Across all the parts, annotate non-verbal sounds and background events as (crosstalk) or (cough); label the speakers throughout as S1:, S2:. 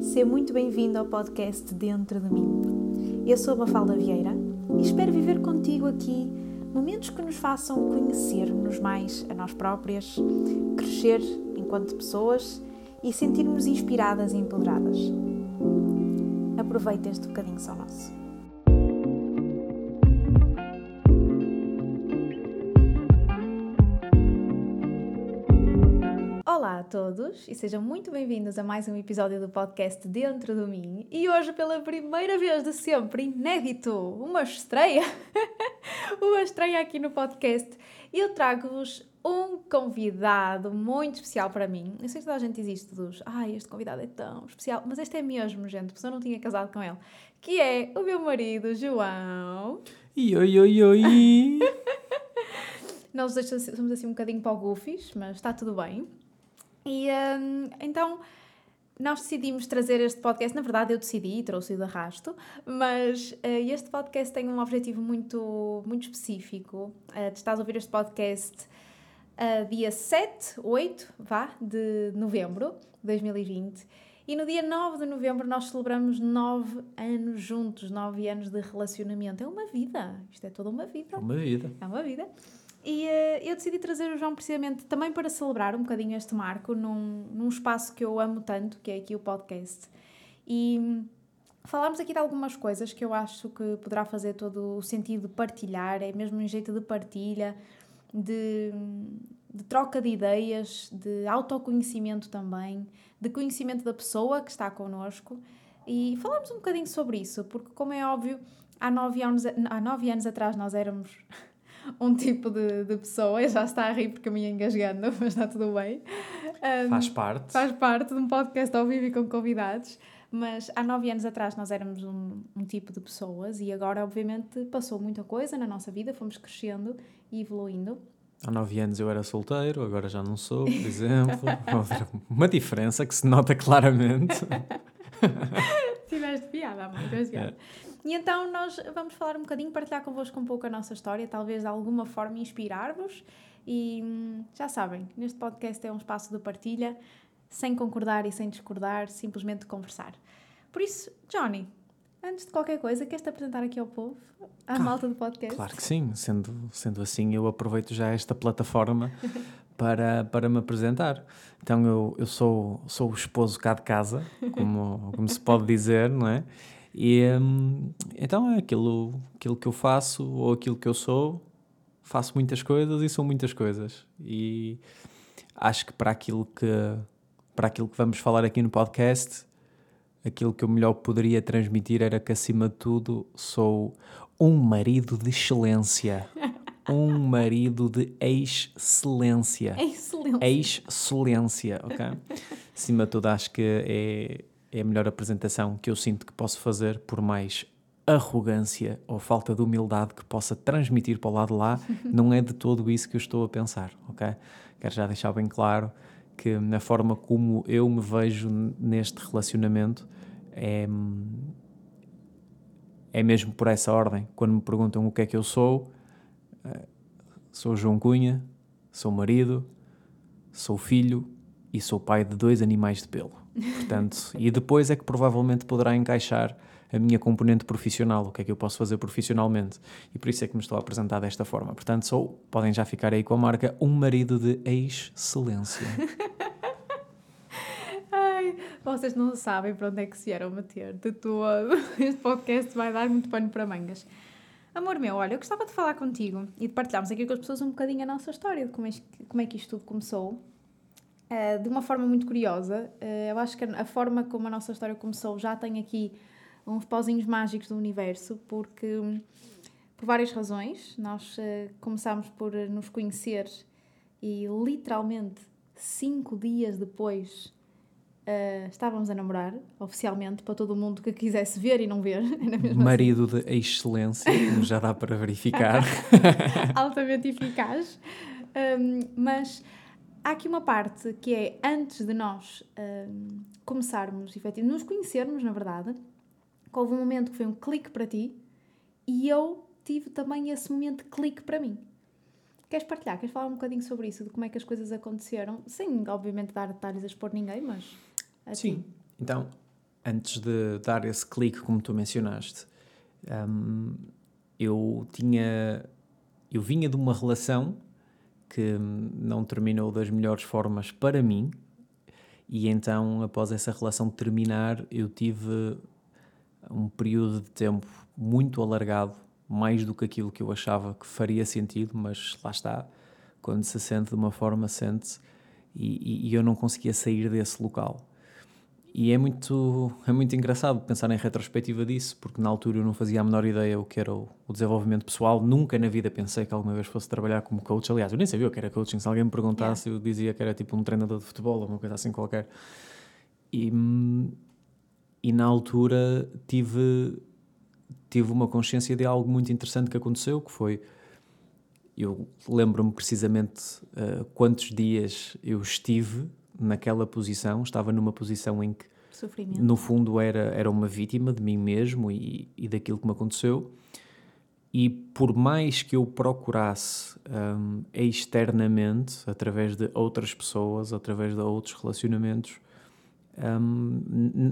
S1: Seja muito bem-vindo ao podcast Dentro de mim. Eu sou a Mafalda Vieira e espero viver contigo aqui momentos que nos façam conhecer-nos mais a nós próprias, crescer enquanto pessoas e sentir-nos inspiradas e empoderadas. Aproveita este bocadinho só nosso. Todos e sejam muito bem-vindos a mais um episódio do podcast Dentro do Mim. E hoje, pela primeira vez de sempre, inédito, uma estreia, (laughs) uma estreia aqui no podcast. Eu trago-vos um convidado muito especial para mim. Eu sei que toda a gente existe dos, ai, este convidado é tão especial, mas este é mesmo, gente, porque eu não tinha casado com ele, que é o meu marido, João.
S2: E oi, oi, oi! (laughs)
S1: Nós dois somos assim um bocadinho para o goofies, mas está tudo bem. E um, então nós decidimos trazer este podcast. Na verdade, eu decidi e trouxe-o de arrasto, mas uh, este podcast tem um objetivo muito, muito específico. Uh, estás a ouvir este podcast uh, dia 7, 8, vá, de novembro de 2020. E no dia 9 de novembro nós celebramos 9 anos juntos, 9 anos de relacionamento. É uma vida, isto é toda uma vida.
S2: É uma vida.
S1: É uma vida. E uh, eu decidi trazer o João precisamente também para celebrar um bocadinho este marco num, num espaço que eu amo tanto, que é aqui o podcast. E hum, falámos aqui de algumas coisas que eu acho que poderá fazer todo o sentido de partilhar, é mesmo um jeito de partilha, de, de troca de ideias, de autoconhecimento também, de conhecimento da pessoa que está connosco. E falámos um bocadinho sobre isso, porque, como é óbvio, há nove anos, há nove anos atrás nós éramos um tipo de, de pessoa. Já está a rir porque me engasgando, (laughs) mas está tudo bem.
S2: Um, faz parte.
S1: Faz parte de um podcast ao vivo e com convidados. Mas há nove anos atrás nós éramos um, um tipo de pessoas e agora, obviamente, passou muita coisa na nossa vida, fomos crescendo e evoluindo.
S2: Há nove anos eu era solteiro, agora já não sou, por exemplo. (laughs) Uma diferença que se nota claramente. (laughs)
S1: Tiveste piada, amor, tiveste piada. É. E então nós vamos falar um bocadinho, partilhar convosco um pouco a nossa história, talvez de alguma forma inspirar-vos. E hum, já sabem, neste podcast é um espaço de partilha, sem concordar e sem discordar, simplesmente conversar. Por isso, Johnny, antes de qualquer coisa, queres-te apresentar aqui ao povo, à malta do podcast?
S2: Claro que sim, sendo, sendo assim, eu aproveito já esta plataforma (laughs) para, para me apresentar. Então, eu, eu sou, sou o esposo cá de casa, como, como se pode dizer, não é? E hum, então é aquilo, aquilo que eu faço ou aquilo que eu sou, faço muitas coisas e sou muitas coisas. E acho que para aquilo que, para aquilo que vamos falar aqui no podcast, aquilo que eu melhor poderia transmitir era que, acima de tudo, sou um marido de excelência. (laughs) um marido de excelência.
S1: Excelência.
S2: Excelência, ok? Acima de tudo, acho que é é a melhor apresentação que eu sinto que posso fazer, por mais arrogância ou falta de humildade que possa transmitir para o lado de lá, (laughs) não é de todo isso que eu estou a pensar, ok? Quero já deixar bem claro que na forma como eu me vejo neste relacionamento é, é mesmo por essa ordem. Quando me perguntam o que é que eu sou, eh, sou João Cunha, sou marido, sou filho e sou pai de dois animais de pelo. Portanto, e depois é que provavelmente poderá encaixar a minha componente profissional, o que é que eu posso fazer profissionalmente. E por isso é que me estou a apresentar desta forma. Portanto, sou, podem já ficar aí com a marca, um marido de excelência. (laughs)
S1: Ai, vocês não sabem para onde é que se vieram meter de todo. (laughs) Este podcast vai dar muito pano para mangas. Amor meu, olha, eu gostava de falar contigo e de partilharmos aqui com as pessoas um bocadinho a nossa história, de como é, como é que isto tudo começou uh, de uma forma muito curiosa. Uh, eu acho que a forma como a nossa história começou já tem aqui uns pauzinhos mágicos do universo, porque por várias razões. Nós uh, começámos por nos conhecer e literalmente cinco dias depois uh, estávamos a namorar, oficialmente, para todo mundo que quisesse ver e não ver. (laughs)
S2: Marido assim. de excelência, como já dá para verificar. (laughs)
S1: Altamente eficaz. Um, mas há aqui uma parte que é antes de nós um, começarmos, efetivamente, nos conhecermos, na verdade, houve um momento que foi um clique para ti e eu tive também esse momento de clique para mim. Queres partilhar? Queres falar um bocadinho sobre isso, de como é que as coisas aconteceram? Sem, obviamente, dar detalhes a expor ninguém, mas.
S2: Sim, então, antes de dar esse clique, como tu mencionaste, um, eu tinha. Eu vinha de uma relação que não terminou das melhores formas para mim, e então, após essa relação terminar, eu tive um período de tempo muito alargado, mais do que aquilo que eu achava que faria sentido, mas lá está, quando se sente de uma forma, sente-se, e, e, eu não conseguia sair desse local. E é muito, é muito engraçado pensar em retrospectiva disso, porque na altura eu não fazia a menor ideia o que era o, o, desenvolvimento pessoal. Nunca na vida pensei que alguma vez fosse trabalhar como coach. Aliás, eu nem sabia o que era coaching. Se alguém me perguntasse, yeah. eu dizia que era tipo um treinador de futebol ou uma coisa assim qualquer. E, e na altura tive, tive uma consciência de algo muito interessante que aconteceu, que foi... Eu lembro-me precisamente uh, quantos dias eu estive naquela posição, estava numa posição em que,
S1: Sofrimento.
S2: no fundo, era, era uma vítima de mim mesmo e, e daquilo que me aconteceu. E por mais que eu procurasse um, externamente, através de outras pessoas, através de outros relacionamentos, um,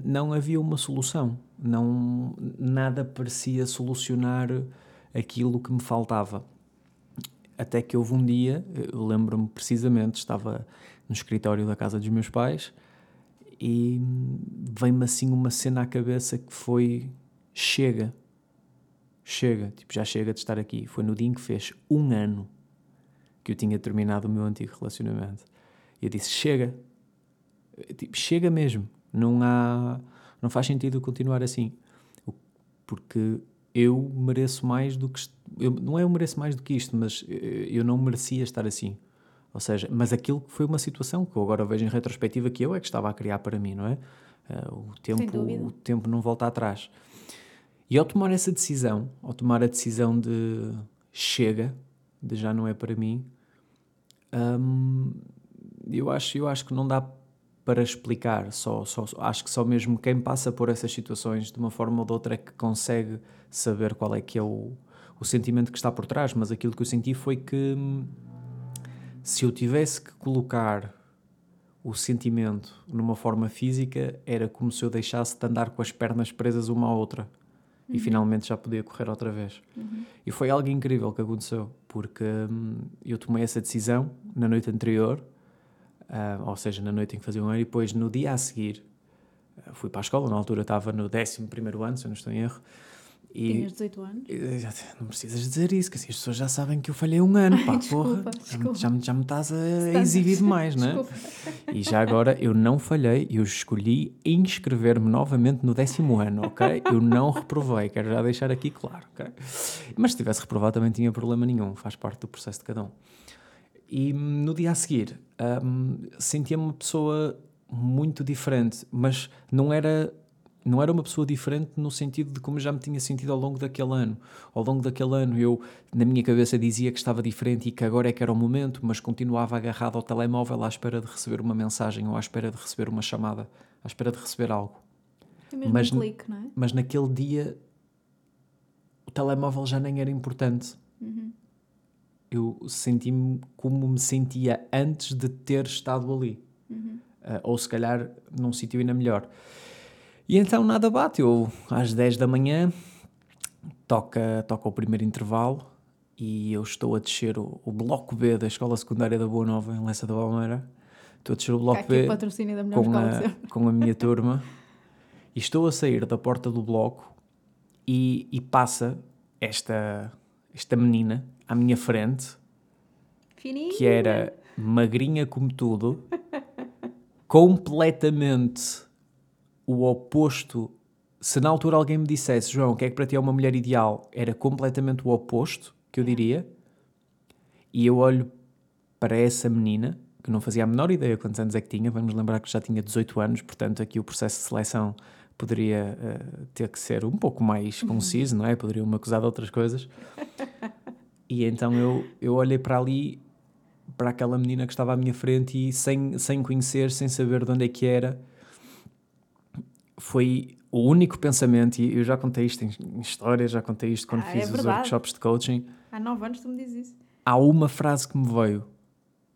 S2: não havia uma solução. Não, nada parecia solucionar aquilo que me faltava. Até que houve um dia, eu lembro-me precisamente, estava no escritório da casa dos meus pais e veio-me assim uma cena à cabeça que foi chega chega, tipo já chega de estar aqui. Foi no dia em que fez um ano que eu tinha terminado o meu antigo relacionamento. E eu disse chega. Tipo, chega mesmo. Não há não faz sentido continuar assim. Porque eu mereço mais do que eu, não é eu mereço mais do que isto mas eh, eu não merecia estar assim ou seja, mas aquilo foi uma situação que eu agora vejo em retrospectiva que eu é que estava a criar para mim, não é? Uh, o, tempo, o tempo não volta atrás. E ao tomar essa decisão, ao tomar a decisão de chega, de já não é para mim, um, eu, acho, eu acho que não dá para explicar, só, só, acho que só mesmo quem passa por essas situações de uma forma ou de outra é que consegue saber qual é que é o, o sentimento que está por trás, mas aquilo que eu senti foi que hum, se eu tivesse que colocar o sentimento numa forma física, era como se eu deixasse de andar com as pernas presas uma à outra uhum. e finalmente já podia correr outra vez. Uhum. E foi algo incrível que aconteceu, porque hum, eu tomei essa decisão na noite anterior, uh, ou seja, na noite em que fazia um ano, e depois no dia a seguir uh, fui para a escola, na altura estava no 11 ano, se eu não estou em erro,
S1: e, Tinhas 18 anos?
S2: Não precisas dizer isso, que assim as pessoas já sabem que eu falhei um ano, pá, desculpa, porra. Desculpa. Já, já me estás a, a exibir (laughs) demais, não é? E já agora eu não falhei, eu escolhi inscrever-me novamente no décimo ano, ok? Eu não reprovei, quero já deixar aqui claro, ok? Mas se tivesse reprovado também tinha problema nenhum, faz parte do processo de cada um. E no dia a seguir um, sentia-me uma pessoa muito diferente, mas não era não era uma pessoa diferente no sentido de como já me tinha sentido ao longo daquele ano. Ao longo daquele ano eu, na minha cabeça, dizia que estava diferente e que agora é que era o momento, mas continuava agarrado ao telemóvel à espera de receber uma mensagem ou à espera de receber uma chamada, à espera de receber algo.
S1: É mesmo mas, um clique, não é?
S2: Mas naquele dia o telemóvel já nem era importante. Uhum. Eu senti-me como me sentia antes de ter estado ali. Uhum. Uh, ou se calhar num sítio ainda melhor. E então nada bate, eu às 10 da manhã toca, toca o primeiro intervalo e eu estou a descer o, o bloco B da Escola Secundária da Boa Nova, em Lessa da Palmeira. Estou a descer o bloco B com a, (laughs) com a minha turma e estou a sair da porta do bloco e, e passa esta, esta menina à minha frente
S1: Fininha.
S2: que era magrinha como tudo, (laughs) completamente o oposto. Se na altura alguém me dissesse, João, o que é que para ti é uma mulher ideal? Era completamente o oposto que eu diria. E eu olho para essa menina, que não fazia a menor ideia quantos anos é que tinha, vamos lembrar que já tinha 18 anos, portanto aqui o processo de seleção poderia uh, ter que ser um pouco mais uhum. conciso, não é? Poderiam-me acusar de outras coisas. e então eu, eu olhei para ali, para aquela menina que estava à minha frente e sem, sem conhecer, sem saber de onde é que era, foi o único pensamento, e eu já contei isto em histórias, já contei isto quando ah, fiz é os workshops de coaching.
S1: Há nove anos tu me dizes isso.
S2: Há uma frase que me veio,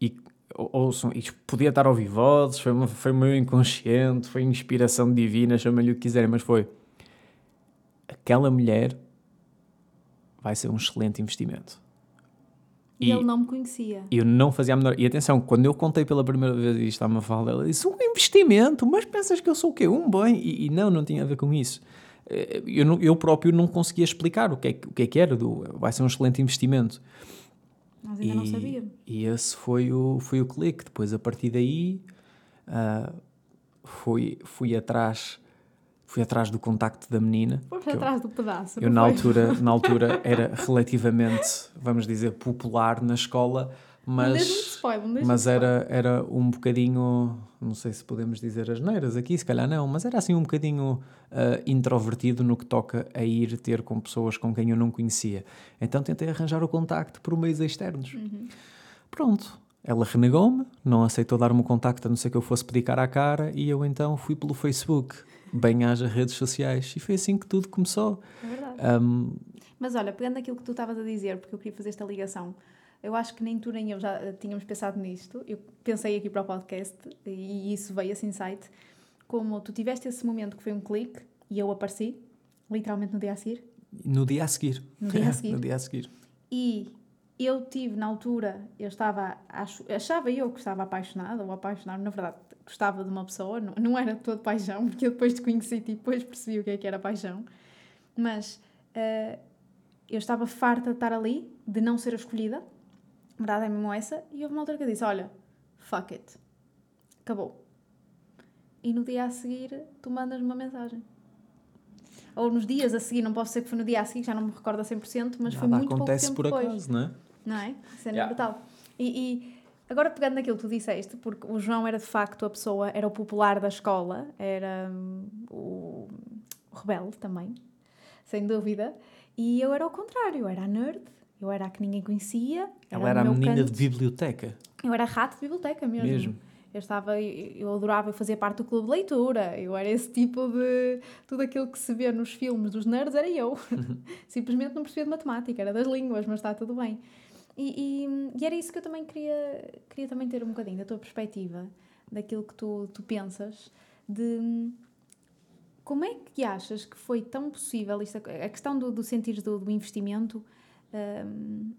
S2: e ouçam, isto podia estar a ouvir vozes, foi, foi meu inconsciente, foi inspiração divina, chamem-lhe o que quiserem, mas foi aquela mulher vai ser um excelente investimento.
S1: E, ele não me conhecia.
S2: Eu não fazia a menor. E atenção, quando eu contei pela primeira vez isto à Mafalda, ela disse: um investimento, mas pensas que eu sou o quê? Um bem? E, e não, não tinha a ver com isso. Eh, eu, não, eu próprio não conseguia explicar o que é, o que, é que era, do, vai ser um excelente investimento.
S1: Nós ainda e, não sabíamos.
S2: E esse foi o, foi o clique. Depois, a partir daí, uh, fui, fui atrás fui atrás do contacto da menina.
S1: Foi atrás do pedaço.
S2: Eu, na altura, na (laughs) altura, era relativamente, vamos dizer, popular na escola, mas,
S1: spoiler,
S2: mas era, era um bocadinho, não sei se podemos dizer as neiras aqui, se calhar não, mas era assim um bocadinho uh, introvertido no que toca a ir ter com pessoas com quem eu não conhecia. Então tentei arranjar o contacto por meios externos.
S1: Uhum.
S2: Pronto. Ela renegou-me, não aceitou dar-me o contacto a não ser que eu fosse pedir cara a cara, e eu então fui pelo Facebook bem haja redes sociais. E foi assim que tudo começou.
S1: É verdade.
S2: Um,
S1: Mas olha, pegando aquilo que tu estavas a dizer, porque eu queria fazer esta ligação, eu acho que nem tu nem eu já tínhamos pensado nisto. Eu pensei aqui para o podcast e isso veio esse insight. Como tu tiveste esse momento que foi um clique e eu apareci, literalmente no dia a seguir.
S2: No dia a seguir.
S1: No dia a (laughs) seguir.
S2: no dia a seguir.
S1: E eu tive, na altura, eu estava, acho, achava eu que estava apaixonada, ou apaixonada, na verdade, gostava de uma pessoa, não, não era toda paixão, porque eu depois te conheci e depois percebi o que é que era paixão, mas uh, eu estava farta de estar ali, de não ser escolhida, a verdade é mesmo essa, e houve uma altura que eu disse, olha, fuck it, acabou. E no dia a seguir, tu mandas-me uma mensagem ou nos dias a seguir, não posso ser que foi no dia a seguir, já não me recordo a 100%, mas
S2: Nada
S1: foi muito
S2: acontece
S1: pouco tempo
S2: por
S1: depois.
S2: acaso, não é?
S1: Não é? Cena
S2: Yeah.
S1: brutal. E, e agora pegando naquilo que tu disseste, porque o João era de facto a pessoa, era o popular da escola, era hum, o, o rebelde também, sem dúvida, e eu era o contrário, eu era a nerd, eu era a que ninguém conhecia.
S2: Ela era a menina
S1: canto.
S2: de biblioteca.
S1: Eu era rato de biblioteca mesmo.
S2: Mesmo.
S1: Eu estava, eu adorava fazer parte do clube de leitura. Eu era esse tipo de. Tudo aquilo que se vê nos filmes dos nerds era eu. (laughs) Simplesmente não percebia de matemática, era das línguas, mas está tudo bem. E, e, e era isso que eu também queria, queria também ter um bocadinho da tua perspectiva, daquilo que tu, tu pensas, de como é que achas que foi tão possível isto, a questão do, do sentir do, do investimento. hum,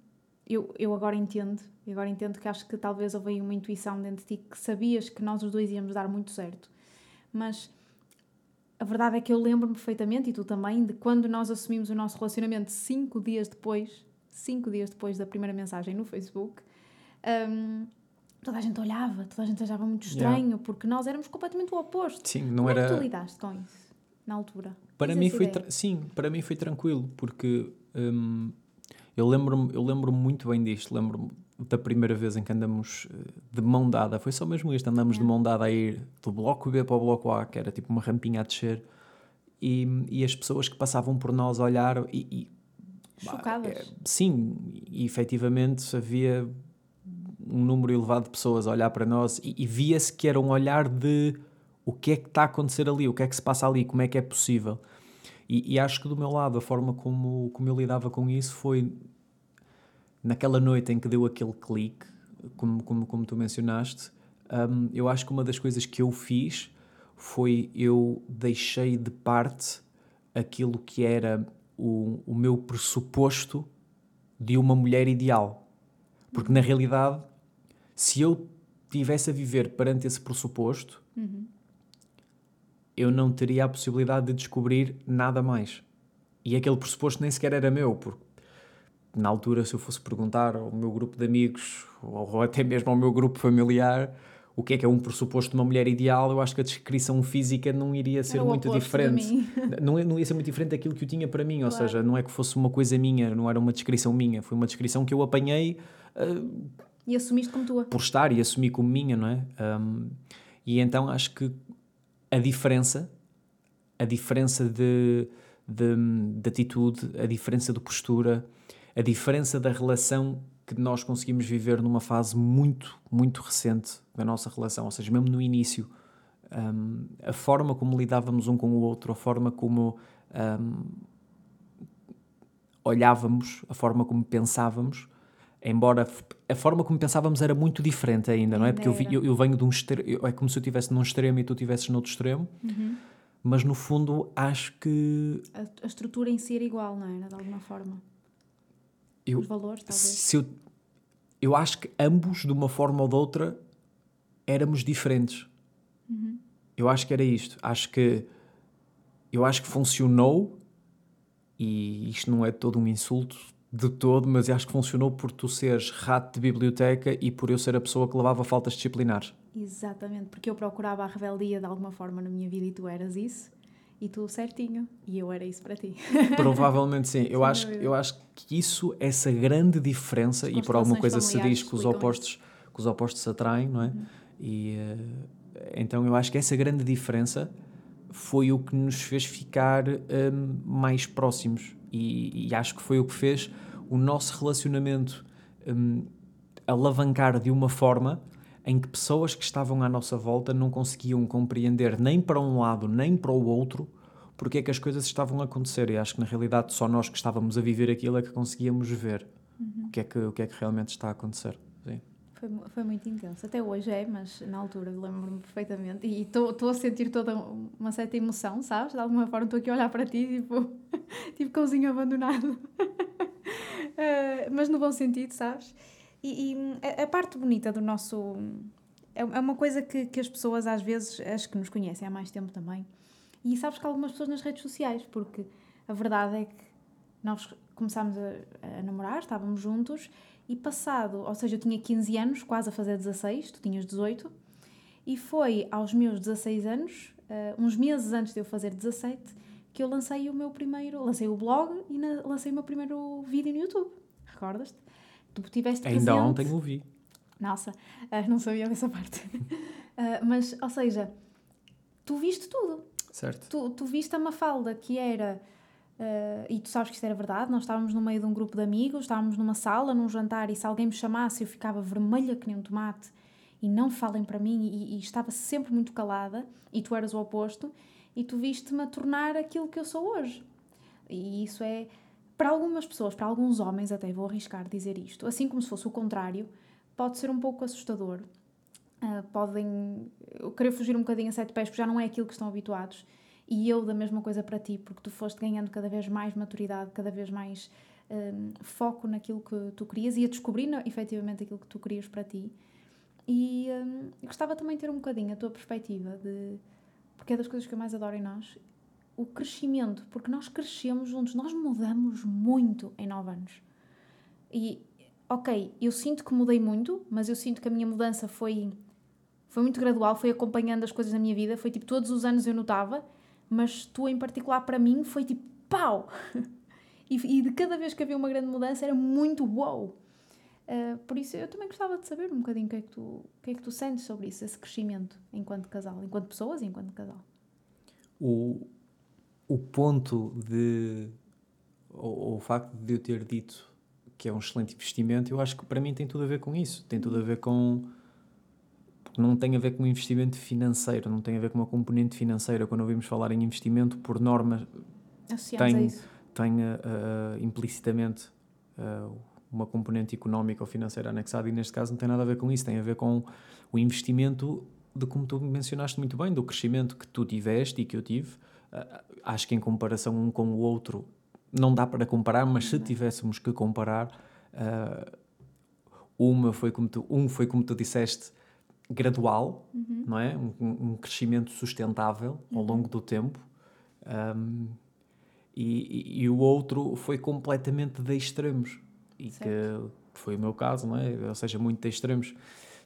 S1: eu, eu agora entendo, eu agora entendo que acho que talvez houve aí uma intuição dentro de ti que sabias que nós os dois íamos dar muito certo. Mas a verdade é que eu lembro-me perfeitamente, e tu também, de quando nós assumimos o nosso relacionamento cinco dias depois, cinco dias depois da primeira mensagem no Facebook, hum, toda a gente olhava, toda a gente achava muito
S2: Yeah.
S1: estranho, porque nós éramos completamente o oposto.
S2: Sim, não
S1: Como é que
S2: era.
S1: tu lidaste com isso, na altura?
S2: Para mim foi tra- sim, para mim foi tranquilo porque hum, eu lembro-me eu lembro muito bem disto, lembro-me da primeira vez em que andamos eh, de mão dada, foi só mesmo isto, andamos de
S1: Yeah.
S2: mão dada a ir do bloco B para o bloco A, que era tipo uma rampinha a descer, e, e as pessoas que passavam por nós a olhar e, e
S1: Chocadas.
S2: é, sim, e efetivamente havia um número elevado de pessoas a olhar para nós e, e via-se que era um olhar de o que é que está a acontecer ali, o que é que se passa ali, como é que é possível. E, e acho que do meu lado, a forma como, como eu lidava com isso foi naquela noite em que deu aquele clique, como, como, como tu mencionaste, hum, eu acho que uma das coisas que eu fiz foi eu deixei de parte aquilo que era o, o meu pressuposto de uma mulher ideal. Porque na realidade, se eu tivesse a viver perante esse pressuposto, eu não teria a possibilidade de descobrir nada mais. E aquele pressuposto nem sequer era meu, porque na altura, se eu fosse perguntar ao meu grupo de amigos, ou até mesmo ao meu grupo familiar, o que é que é um pressuposto de uma mulher ideal, eu acho que a descrição física não iria ser muito diferente. (laughs) Não, é- não ia ser muito diferente daquilo que eu tinha para mim, ou
S1: Claro.
S2: seja, não é que fosse uma coisa minha, não era uma descrição minha, foi uma descrição que eu apanhei
S1: E assumiste como tua.
S2: por estar e assumi como minha, não é? Um, e então acho que a diferença, a diferença de, de, de atitude, a diferença de postura, a diferença da relação que nós conseguimos viver numa fase muito, muito recente da nossa relação, ou seja, mesmo no início, um, a forma como lidávamos um com o outro, a forma como um, olhávamos, a forma como pensávamos, embora a forma como pensávamos era muito diferente ainda, não é? Porque eu, vi- eu, eu venho de um extremo, é como se eu estivesse num extremo e tu estivesses noutro extremo,
S1: Uhum.
S2: mas no fundo acho que
S1: A, a estrutura em si era igual, não era? De alguma forma.
S2: Eu,
S1: Os valores, talvez.
S2: se eu, eu acho que ambos, de uma forma ou de outra, éramos diferentes.
S1: Uhum.
S2: Eu acho que era isto. Acho que eu acho que funcionou e isto não é todo um insulto de todo, mas eu acho que funcionou por tu seres rato de biblioteca e por eu ser a pessoa que levava faltas disciplinares.
S1: Exatamente, porque eu procurava a rebeldia de alguma forma na minha vida e tu eras isso, e tu certinho, e eu era isso para ti.
S2: Provavelmente sim. Eu
S1: Sem
S2: acho, eu acho que isso, essa grande diferença, e por alguma coisa se diz que os opostos, que os opostos se atraem, não é?
S1: Uhum.
S2: E eh, então eu acho que essa grande diferença foi o que nos fez ficar hum, mais próximos e, e acho que foi o que fez o nosso relacionamento hum, alavancar de uma forma em que pessoas que estavam à nossa volta não conseguiam compreender nem para um lado nem para o outro porque é que as coisas estavam a acontecer e acho que na realidade só nós que estávamos a viver aquilo é que conseguíamos ver o, que é que, o que é que realmente está a acontecer. Sim.
S1: Foi, foi muito intenso. Até hoje é, mas na altura lembro-me perfeitamente. E estou a sentir toda uma certa emoção, sabes? De alguma forma estou aqui a olhar para ti, tipo, (laughs) tipo cãozinho abandonado. (laughs) Eh, mas no bom sentido, sabes? E, e a, a parte bonita do nosso. É, é uma coisa que, que as pessoas, às vezes, as que nos conhecem há mais tempo também, e sabes que algumas pessoas nas redes sociais, porque a verdade é que nós começámos a, a namorar, estávamos juntos, e passado, ou seja, eu tinha 15 anos, quase a fazer 16, tu tinhas 18, e foi aos meus 16 anos, eh, uns meses antes de eu fazer 17, que eu lancei o meu primeiro, lancei o blog e na- lancei o meu primeiro vídeo no YouTube. Recordas-te? Tu tiveste
S2: Ainda
S1: presente.
S2: ontem o vi.
S1: Nossa, ah, não sabia dessa parte. Ah, (laughs) mas, ou seja, tu viste tudo.
S2: Certo.
S1: Tu, tu viste a Mafalda, que era. ah, e tu sabes que isto era verdade. Nós estávamos no meio de um grupo de amigos, estávamos numa sala, num jantar, e se alguém me chamasse, eu ficava vermelha que nem um tomate e não falem para mim, e, e estava sempre muito calada. E tu eras o oposto, e tu viste-me a tornar aquilo que eu sou hoje. E isso é. Para algumas pessoas, para alguns homens, até vou arriscar dizer isto, assim como se fosse o contrário, pode ser um pouco assustador. Ah, podem querer fugir um bocadinho a sete pés, porque já não é aquilo que estão habituados. E eu, da mesma coisa para ti, porque tu foste ganhando cada vez mais maturidade, cada vez mais hum, foco naquilo que tu querias e a descobrir efetivamente aquilo que tu querias para ti. E hum, eu gostava também de ter um bocadinho a tua perspectiva de. Porque é das coisas que eu mais adoro em nós, o crescimento, porque nós crescemos juntos, nós mudamos muito em nove anos. E, ok, eu sinto que mudei muito, mas eu sinto que a minha mudança foi, foi muito gradual, foi acompanhando as coisas na minha vida, foi tipo, todos os anos eu notava, mas tu em particular para mim foi tipo, pau! (laughs) E, e de cada vez que havia uma grande mudança era muito wow! Uh, por isso eu também gostava de saber um bocadinho o que, é que tu, que é que tu sentes sobre isso, esse crescimento enquanto casal, enquanto pessoas e enquanto casal.
S2: o, o ponto de. ou, ou o facto de eu ter dito que é um excelente investimento, eu acho que para mim tem tudo a ver com isso. Tem tudo a ver com. Não tem a ver com investimento financeiro, não tem a ver com uma componente financeira. Quando ouvimos falar em investimento, por norma,
S1: Associados a
S2: Tem- tem ah, ah, implicitamente ah, uma componente económica ou financeira anexada, e neste caso não tem nada a ver com isso, tem a ver com o investimento de como tu mencionaste muito bem, do crescimento que tu tiveste e que eu tive. Ah, acho que em comparação um com o outro não dá para comparar, mas se tivéssemos que comparar, ah, uma foi como tu, um foi como tu disseste, gradual, não é? Um, um- um crescimento sustentável ao longo do tempo. Ahm, e, e- e o outro foi completamente de extremos. E que foi o meu caso, não é? Ou seja, muito de extremos.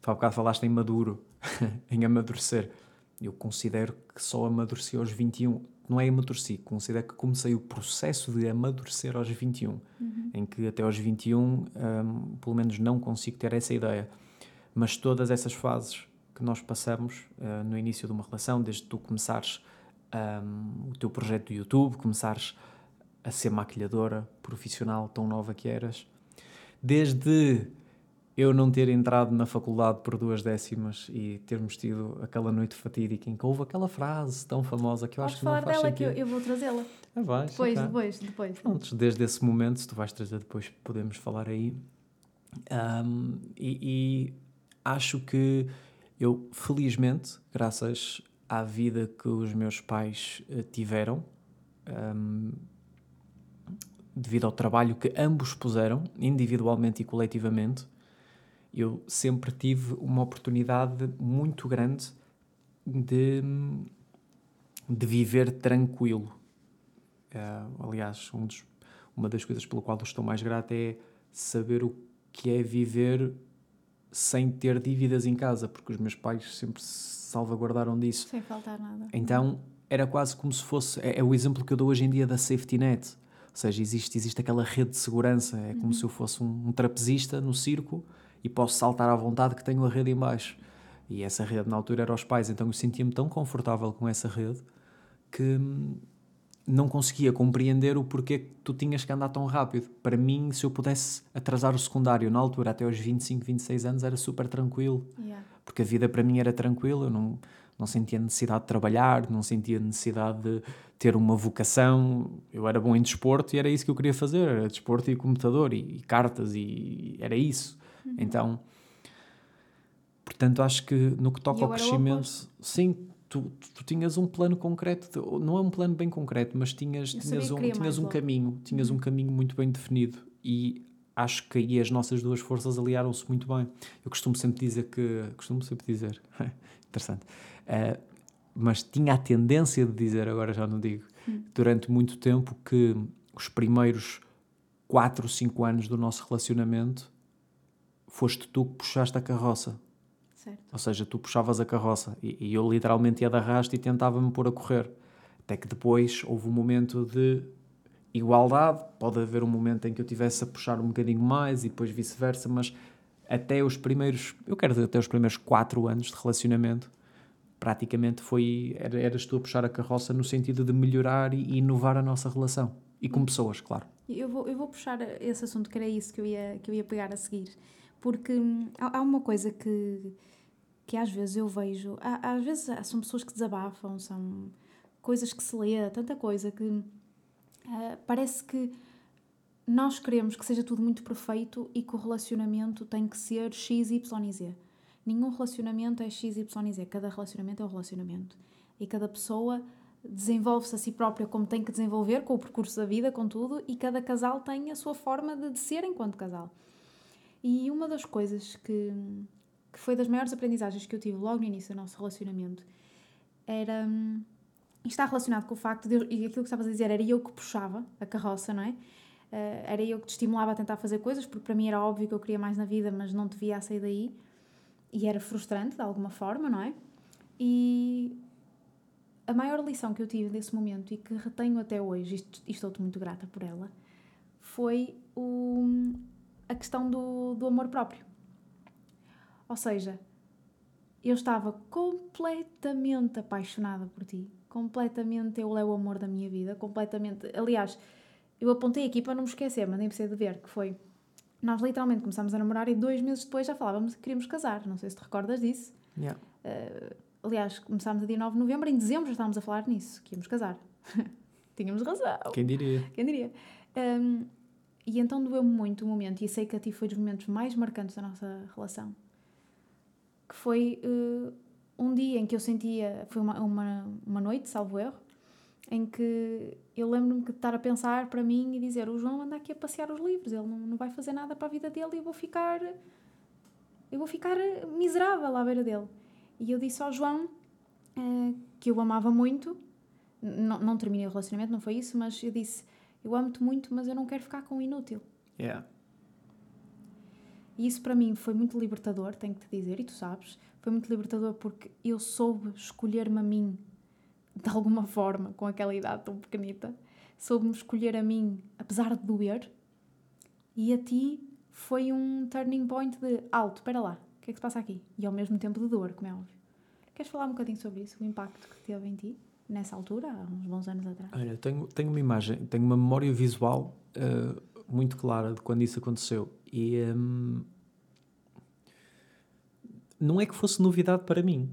S2: Tu há bocado falaste em maduro, (laughs) em amadurecer. Eu considero que só amadureci aos 21. Não é amadureci, considero que comecei o processo de amadurecer aos 21. Em que até aos 21, hum, pelo menos não consigo ter essa ideia. Mas todas essas fases que nós passamos ah, no início de uma relação, desde tu começares hum, o teu projeto do YouTube, começares a ser maquilhadora profissional tão nova que eras, desde eu não ter entrado na faculdade por duas décimas e termos tido aquela noite fatídica em que houve aquela frase tão famosa que eu
S1: Podes
S2: acho que não
S1: falar
S2: faz
S1: dela que
S2: sentido.
S1: eu, eu vou trazê-la.
S2: Ah, vais,
S1: Depois,
S2: ok.
S1: depois, depois.
S2: Desde esse momento, se tu vais trazer depois, podemos falar aí. Um, e, e acho que eu, felizmente, graças à vida que os meus pais uh, tiveram, um, devido ao trabalho que ambos puseram, individualmente e coletivamente, eu sempre tive uma oportunidade muito grande de, de viver tranquilo. Uh, aliás, um dos, uma das coisas pela qual eu estou mais grato é saber o que é viver sem ter dívidas em casa, porque os meus pais sempre se salvaguardaram disso.
S1: Sem faltar nada.
S2: Então era quase como se fosse. É, é, o exemplo que eu dou hoje em dia da safety net. Ou seja, existe, existe aquela rede de segurança. É como uhum. se eu fosse um, um, trapezista no circo e posso saltar à vontade que tenho a rede em baixo. E essa rede na altura era os pais, então eu sentia-me tão confortável com essa rede que hum, não conseguia compreender o porquê que tu tinhas que andar tão rápido. Para mim, se eu pudesse atrasar o secundário na altura, até aos 25, 26 anos, era super tranquilo.
S1: Yeah.
S2: Porque a vida para mim era tranquila, eu não, não sentia necessidade de trabalhar, não sentia necessidade de ter uma vocação. Eu era bom em desporto e era isso que eu queria fazer: era desporto e computador e, e cartas, e era isso. Uhum. Então, portanto, acho que no que toca ao crescimento, sim, tu, tu, tinhas um plano concreto, não é um plano bem concreto, mas tinhas, tinhas um, tinhas um caminho, tinhas uhum. um caminho muito bem definido e acho que aí as nossas duas forças aliaram-se muito bem. Eu costumo sempre dizer que, costumo sempre dizer, (laughs) interessante, uh, mas tinha a tendência de dizer, agora já não digo, uhum. durante muito tempo que os primeiros 4, 5 anos do nosso relacionamento foste tu que puxaste a carroça.
S1: Certo.
S2: Ou seja, tu puxavas a carroça e, e eu literalmente ia de arrasto e tentava-me pôr a correr. Até que depois houve um momento de igualdade, pode haver um momento em que eu tivesse a puxar um bocadinho mais e depois vice-versa, mas até os primeiros, eu quero dizer, até os primeiros quatro anos de relacionamento, praticamente foi, era, eras tu a puxar a carroça no sentido de melhorar e inovar a nossa relação. E com pessoas, claro.
S1: Eu vou, eu vou puxar esse assunto, que era isso que eu ia, que eu ia pegar a seguir. Porque hum, há, uma coisa que, que às vezes eu vejo, às vezes são pessoas que desabafam, são coisas que se lê, tanta coisa que uh, parece que nós queremos que seja tudo muito perfeito e que o relacionamento tem que ser X, Y e Z. Nenhum relacionamento é X, Y e Z. Cada relacionamento é um relacionamento. E cada pessoa desenvolve-se a si própria como tem que desenvolver, com o percurso da vida, com tudo, e cada casal tem a sua forma de ser enquanto casal. E uma das coisas que, que foi das maiores aprendizagens que eu tive logo no início do nosso relacionamento era. Hum, está relacionado com o facto de. Eu, e aquilo que estavas a dizer, era eu que puxava a carroça, não é? Uh, era eu que te estimulava a tentar fazer coisas, porque para mim era óbvio que eu queria mais na vida, mas não te via a sair daí. E era frustrante, de alguma forma, não é? E a maior lição que eu tive desse momento e que retenho até hoje, e estou-te muito grata por ela, foi o, a questão do, do amor próprio. Ou seja, eu estava completamente apaixonada por ti, completamente eu é o amor da minha vida, completamente. Aliás, eu apontei aqui para não me esquecer, mas nem precisei de ver, que foi. Nós literalmente começámos a namorar e dois meses depois já falávamos que queríamos casar. Não sei se te recordas disso.
S2: Yeah.
S1: Uh, aliás, começámos a dia 9 de novembro, em dezembro já estávamos a falar nisso, que íamos casar. (laughs) Tínhamos razão.
S2: Quem diria?
S1: Quem diria? Um, e então doeu-me muito o momento, e sei que a ti foi dos momentos mais marcantes da nossa relação. Que foi uh, um dia em que eu sentia. Foi uma, uma, uma noite, salvo erro, em que eu lembro-me de estar a pensar para mim e dizer: o João anda aqui a passear os livros, ele não, não vai fazer nada para a vida dele e eu vou ficar. Eu vou ficar miserável à beira dele. E eu disse ao João uh, que eu amava muito. Não, não terminei o relacionamento, não foi isso, mas eu disse eu amo-te muito, mas eu não quero ficar com o inútil.
S2: Yeah.
S1: E isso para mim foi muito libertador, tenho que te dizer, e tu sabes, foi muito libertador porque eu soube escolher-me a mim de alguma forma, com aquela idade tão pequenita, soube-me escolher a mim, apesar de doer, e a ti foi um turning point de alto, espera lá, o que é que se passa aqui? E ao mesmo tempo de dor, como é óbvio. Queres falar um bocadinho sobre isso, o impacto que teve em ti? Nessa altura, há uns bons anos atrás?
S2: Olha, tenho, tenho uma imagem, tenho uma memória visual uh, muito clara de quando isso aconteceu. E um, não é que fosse novidade para mim.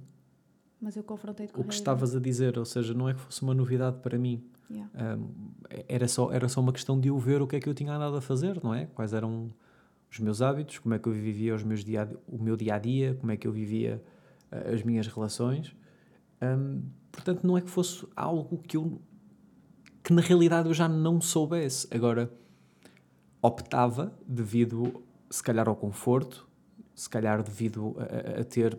S1: Mas eu confrontei-te com
S2: O que estavas a dizer, ou seja, não é que fosse uma novidade para mim.
S1: Yeah.
S2: Um, era, só, era só uma questão de eu ver o que é que eu tinha andado a fazer, não é? Quais eram os meus hábitos, como é que eu vivia os meus dia, o meu dia a dia, como é que eu vivia uh, as minhas relações. Um, portanto, não é que fosse algo que eu que na realidade eu já não soubesse. Agora, optava devido, se calhar, ao conforto, se calhar devido a, a ter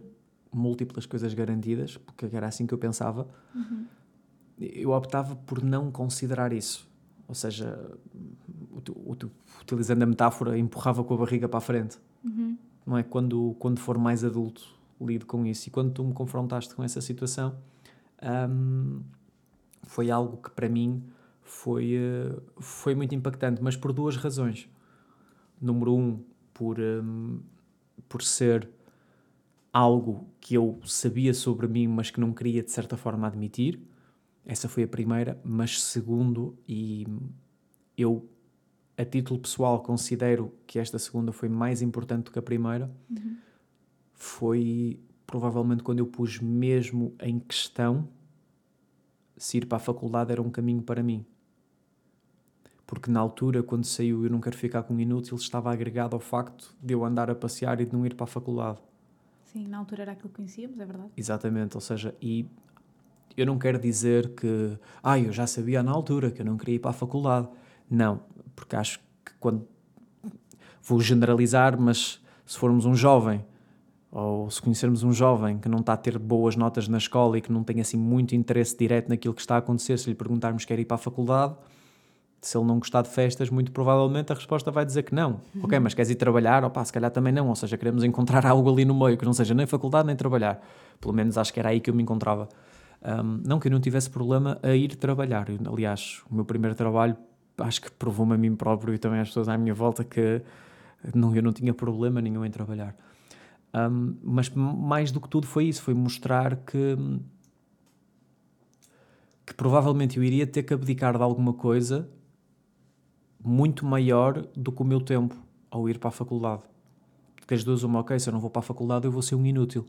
S2: múltiplas coisas garantidas, porque era assim que eu pensava, uhum. eu optava por não considerar isso. Ou seja, utilizando a metáfora, empurrava com a barriga para a frente. Uhum. Não é? Quando, quando for mais adulto, lido com isso. E quando tu me confrontaste com essa situação, um, foi algo que para mim foi, uh, foi muito impactante, mas por duas razões. Número um, por, um, por ser algo que eu sabia sobre mim, mas que não queria de certa forma admitir. Essa foi a primeira, mas segundo, e eu a título pessoal considero que esta segunda foi mais importante do que a primeira, uhum. foi provavelmente quando eu pus mesmo em questão se ir para a faculdade era um caminho para mim. Porque na altura, quando saiu Eu Não Quero Ficar com Inútil, estava agregado ao facto de eu andar a passear e de não ir para a faculdade.
S1: Sim, na altura era aquilo que conhecíamos, é verdade?
S2: Exatamente, ou seja, e eu não quero dizer que, ah, eu já sabia na altura que eu não queria ir para a faculdade. Não, porque acho que quando. Vou generalizar, mas se formos um jovem, ou se conhecermos um jovem que não está a ter boas notas na escola e que não tem assim muito interesse direto naquilo que está a acontecer, se lhe perguntarmos quer ir para a faculdade, se ele não gostar de festas, muito provavelmente a resposta vai dizer que não. Uhum. Ok, mas queres ir trabalhar? Opa, se calhar também não. Ou seja, queremos encontrar (laughs) algo ali no meio que não seja nem faculdade nem trabalhar. Pelo menos acho que era aí que eu me encontrava. Um, não que eu não tivesse problema a ir trabalhar. Eu, aliás, o meu primeiro trabalho acho que provou-me a mim próprio e também às pessoas à minha volta que não, eu não tinha problema nenhum em trabalhar. Um, mas mais do que tudo foi isso, foi mostrar que que provavelmente eu iria ter que abdicar de alguma coisa muito maior do que o meu tempo ao ir para a faculdade. Porque as duas, uma, ok, se eu não vou para a faculdade eu vou ser um inútil.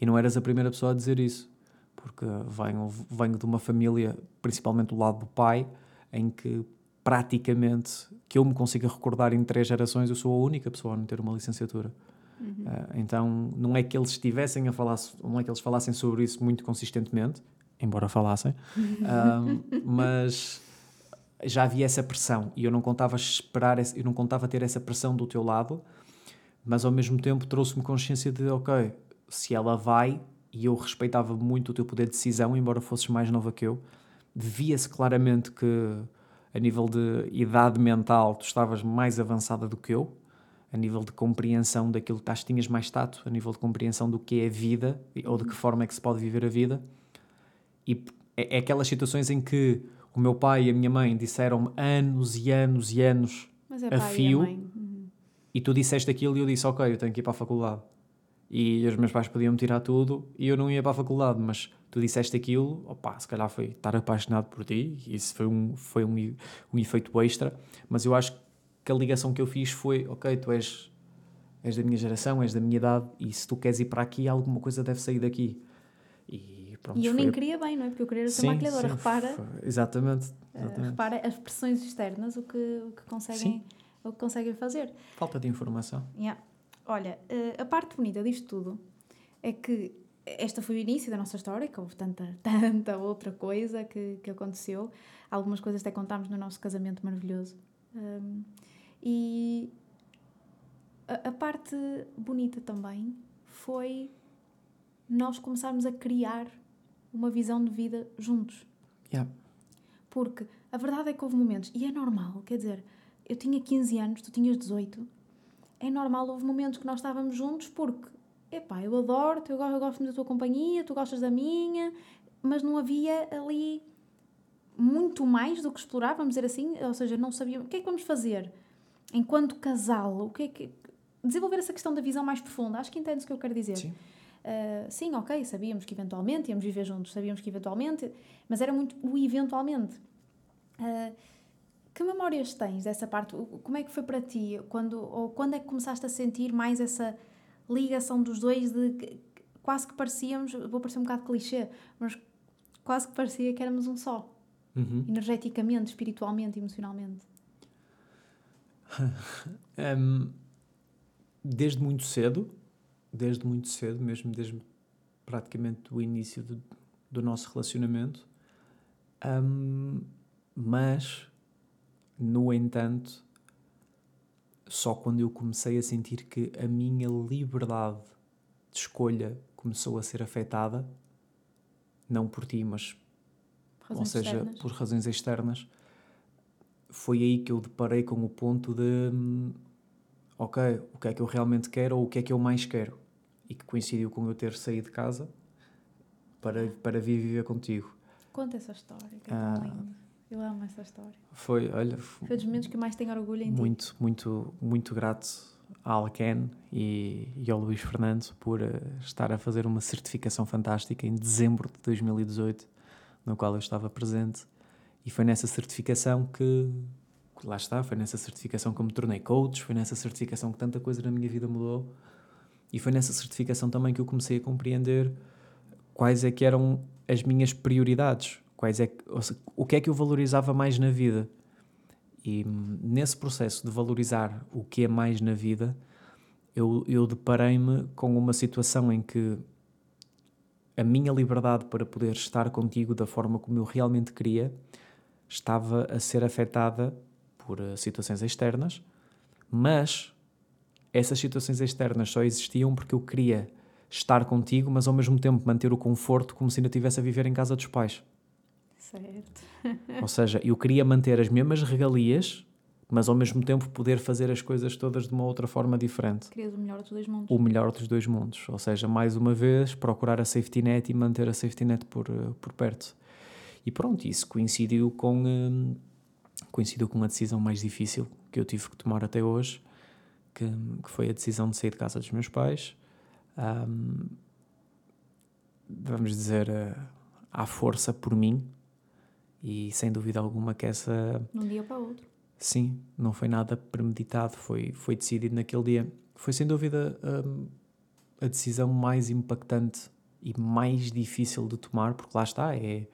S2: E não eras a primeira pessoa a dizer isso. Porque venho, venho de uma família, principalmente do lado do pai, em que praticamente, que eu me consiga recordar em três gerações, eu sou a única pessoa a não ter uma licenciatura. Uhum. Uh, então, não é que eles estivessem a falar, não é que eles falassem sobre isso muito consistentemente, embora falassem, uh, (laughs) mas já havia essa pressão e eu não contava esperar, eu não contava ter essa pressão do teu lado, mas ao mesmo tempo trouxe-me consciência de, ok, se ela vai, e eu respeitava muito o teu poder de decisão, embora fosses mais nova que eu, via-se claramente que a nível de idade mental tu estavas mais avançada do que eu, a nível de compreensão daquilo que tinhas mais tato, a nível de compreensão do que é a vida ou de que forma é que se pode viver a vida. E é, é aquelas situações em que o meu pai e a minha mãe disseram-me anos e anos e anos é a fio, e, a uhum. e tu disseste aquilo e eu disse, ok, eu tenho que ir para a faculdade. E os meus pais podiam-me tirar tudo e eu não ia para a faculdade, mas tu disseste aquilo, opá, se calhar foi estar apaixonado por ti, e isso foi um, foi um, um efeito extra, mas eu acho que a ligação que eu fiz foi, ok, tu és, és da minha geração, és da minha idade, e se tu queres ir para aqui, alguma coisa deve sair daqui.
S1: E Pronto, e eu nem queria bem, não é? Porque eu queria ser sim, maquilhadora. Sim, repara.
S2: Exatamente.
S1: Eh, exatamente. Uh, repara as pressões externas, o que, o que, conseguem, o que conseguem fazer.
S2: Falta de informação.
S1: Yeah. Olha, uh, a parte bonita disto tudo é que esta foi o início da nossa história, que houve tanta, (laughs) tanta outra coisa que, que aconteceu. Algumas coisas até contámos no nosso casamento maravilhoso. Um, e a, a parte bonita também foi nós começarmos a criar uma visão de vida juntos.
S2: Yeah.
S1: Porque a verdade é que houve momentos, e é normal, quer dizer, eu tinha 15 anos, tu tinhas 18, é normal, houve momentos que nós estávamos juntos porque, epá, eu adoro-te, eu, eu gosto da tua companhia, tu gostas da minha, mas não havia ali muito mais do que explorar, vamos dizer assim, ou seja, não sabíamos o que é que vamos fazer enquanto casal, o que é que desenvolver essa questão da visão mais profunda. Acho que entendes o que eu quero dizer.
S2: Sim.
S1: Uh, sim, ok, sabíamos que eventualmente íamos viver juntos, sabíamos que eventualmente, mas era muito o eventualmente. Uh, que memórias tens dessa parte? Como é que foi para ti? Quando, ou quando é que começaste a sentir mais essa ligação dos dois de quase que parecíamos, vou parecer um bocado clichê, mas quase que parecia que éramos um só. Uhum. Energeticamente, espiritualmente, emocionalmente. (laughs)
S2: um, desde muito cedo, desde muito cedo, mesmo desde praticamente o início do, do nosso relacionamento, um, mas, no entanto, só quando eu comecei a sentir que a minha liberdade de escolha começou a ser afetada, não por ti, mas
S1: Razões
S2: ou seja,
S1: externas.
S2: por razões externas, foi aí que eu deparei com o ponto de hum, ok, o que é que eu realmente quero ou o que é que eu mais quero e que coincidiu com eu ter saído de casa para, para vir viver contigo.
S1: Conta essa história, que é
S2: Ah.
S1: linda. Eu amo essa história.
S2: Foi, olha, f-
S1: Foi dos momentos que mais tenho orgulho em ti.
S2: muito, muito, muito grato à Alken e, e ao Luís Fernando por eh, estar a fazer uma certificação fantástica em dezembro de 2018, no qual eu estava presente. E foi nessa certificação que, lá está, foi nessa certificação que eu me tornei coach, foi nessa certificação que tanta coisa na minha vida mudou. E foi nessa certificação também que eu comecei a compreender quais é que eram as minhas prioridades, quais é que, seja, o que é que eu valorizava mais na vida. E hum, nesse processo de valorizar o que é mais na vida, eu, eu deparei-me com uma situação em que a minha liberdade para poder estar contigo da forma como eu realmente queria estava a ser afetada por eh, situações externas, mas essas situações externas só existiam porque eu queria estar contigo, mas ao mesmo tempo manter o conforto como se ainda estivesse a viver em casa dos pais.
S1: Certo. (laughs)
S2: Ou seja, eu queria manter as mesmas regalias, mas ao mesmo tempo poder fazer as coisas todas de uma outra forma diferente.
S1: Querias o melhor dos dois mundos.
S2: O melhor dos dois mundos. Ou seja, mais uma vez, procurar a safety net e manter a safety net por, eh, por perto. E pronto, isso coincidiu com, hum, coincidiu com a decisão mais difícil que eu tive que tomar até hoje, que, que foi a decisão de sair de casa dos meus pais. Hum, vamos dizer, eh, à força por mim. E sem dúvida alguma que essa
S1: De um dia para o outro.
S2: Sim, não foi nada premeditado, foi, foi decidido naquele dia. Foi sem dúvida hum, a decisão mais impactante e mais difícil de tomar, porque lá está, é.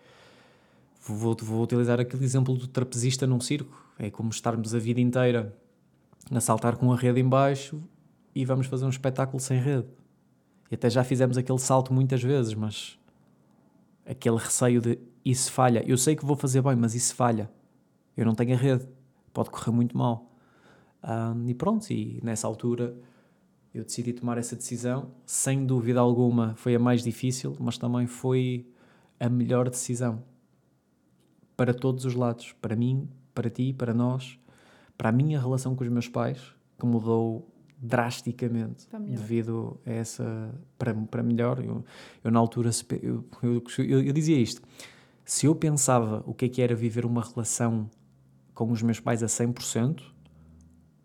S2: Vou, vou utilizar aquele exemplo do trapezista num circo. É como estarmos a vida inteira a saltar com a rede em baixo e vamos fazer um espetáculo sem rede. E até já fizemos aquele salto muitas vezes, mas aquele receio de se falha? Eu sei que vou fazer bem, mas se falha? Eu não tenho a rede, pode correr muito mal. Ahm, e pronto, e nessa altura eu decidi tomar essa decisão. Sem dúvida alguma, foi a mais difícil, mas também foi a melhor decisão para todos os lados, para mim, para ti, para nós, para a minha relação com os meus pais, que mudou drasticamente devido a essa para, para melhor. Eu, eu na altura eu, eu, eu, eu dizia isto: se eu pensava o que é que era viver uma relação com os meus pais a 100%,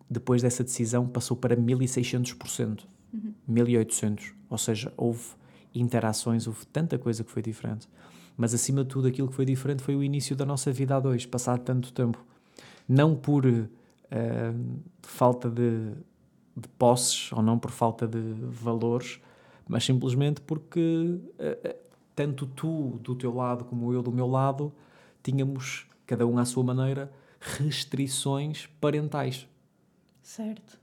S2: depois dessa decisão passou para 1600%, 1800%. Ou seja, houve interações, houve tanta coisa que foi diferente. Mas acima de tudo, aquilo que foi diferente foi o início da nossa vida a dois, passado tanto tempo. Não por eh, falta de, de posses ou não por falta de valores, mas simplesmente porque eh, tanto tu do teu lado como eu do meu lado tínhamos, cada um à sua maneira, restrições parentais
S1: Certo.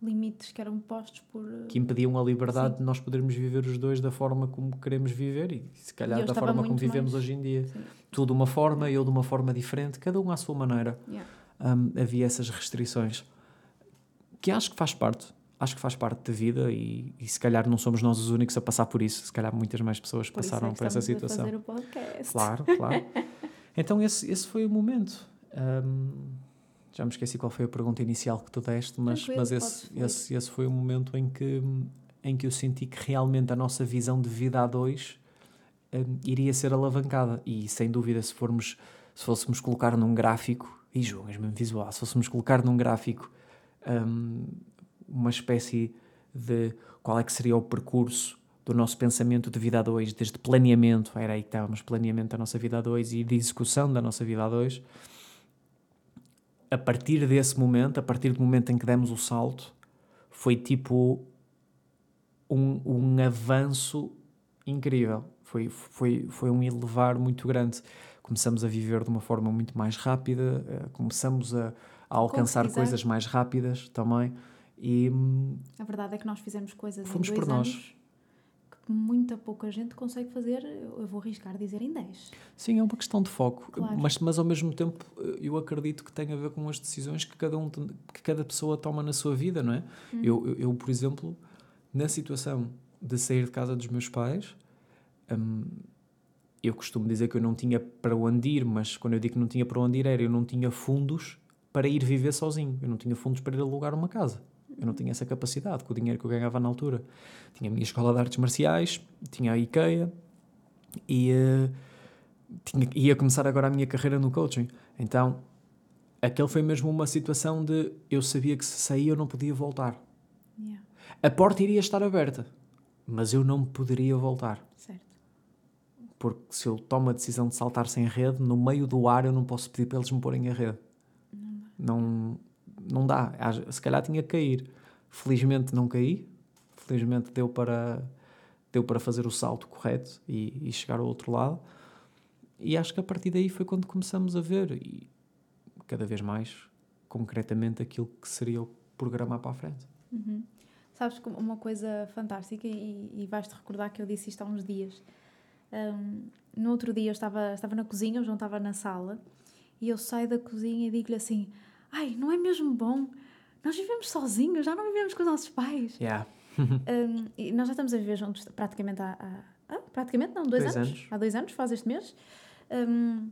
S1: Limites que eram postos por.
S2: que impediam a liberdade de nós podermos viver os dois da forma como queremos viver e se calhar
S1: E
S2: da forma como vivemos
S1: mais-
S2: hoje em dia.
S1: Sim.
S2: Tu de uma forma, eu de uma forma diferente, cada um à sua maneira.
S1: Yeah.
S2: Hum, havia essas restrições que acho que faz parte. Acho que faz parte da vida e, e se calhar não somos nós os únicos a passar por isso. Se calhar muitas mais pessoas
S1: Por isso
S2: passaram
S1: é
S2: por essa
S1: estamos a
S2: situação.
S1: fazer o podcast.
S2: Claro, claro. (laughs) Então esse, esse foi o momento. Hum, já me esqueci qual foi a pergunta inicial que tu deste, mas,
S1: Tranquilo,
S2: mas esse, esse, esse foi o momento em que, em que eu senti que realmente a nossa visão de vida a dois hum, iria ser alavancada. E sem dúvida, se formos, se fôssemos colocar num gráfico, e João, és mesmo visual, se fôssemos colocar num gráfico hum, uma espécie de qual é que seria o percurso do nosso pensamento de vida a dois, desde planeamento, era aí que estávamos, planeamento da nossa vida a dois e de execução da nossa vida a dois. A partir desse momento, a partir do momento em que demos o salto, foi tipo um, um avanço incrível. Foi, foi, foi um elevar muito grande. Começamos a viver de uma forma muito mais rápida, eh, começamos a, a alcançar coisas mais rápidas também. E
S1: A verdade é que nós fizemos coisas
S2: Fomos por nós.
S1: anos muita pouca gente consegue fazer, eu vou arriscar dizer em 10.
S2: sim, é uma questão de foco.
S1: Claro.
S2: Mas, mas ao mesmo tempo eu acredito que tem a ver com as decisões que cada, um, que cada pessoa toma na sua vida, não é? Eu, eu, eu, por exemplo, na situação de sair de casa dos meus pais, hum, eu costumo dizer que eu não tinha para onde ir, mas quando eu digo que não tinha para onde ir, era eu não tinha fundos para ir viver sozinho. Eu não tinha fundos para ir alugar uma casa. Eu não tinha essa capacidade com o dinheiro que eu ganhava na altura. Tinha a minha escola de artes marciais, tinha a IKEA e eh, tinha, ia começar agora a minha carreira no coaching. Então, aquele foi mesmo uma situação de eu sabia que se saía eu não podia voltar.
S1: Yeah,
S2: A porta iria estar aberta, mas eu não poderia voltar.
S1: certo.
S2: Porque se eu tomo a decisão de saltar sem rede, no meio do ar eu não posso pedir para eles me porem a rede. Não, não dá. Às- Se calhar tinha que cair. Felizmente não caí. Felizmente deu para, deu para fazer o salto correto e, e chegar ao outro lado. E acho que a partir daí foi quando começamos a ver, e cada vez mais concretamente, aquilo que seria o programa para a frente.
S1: Uhum. Sabes como uma coisa fantástica, e, e vais-te recordar que eu disse isto há uns dias. Um, no outro dia eu estava, estava na cozinha, o João estava na sala, e eu saio da cozinha e digo-lhe assim: Ai, não é mesmo bom? Nós vivemos sozinhos, já não vivemos com os nossos pais.
S2: Yeah. (laughs)
S1: Um, e nós já estamos a viver juntos praticamente há. há praticamente não, dois,
S2: Dois
S1: anos.
S2: anos.
S1: Há dois anos, faz este mês. Um,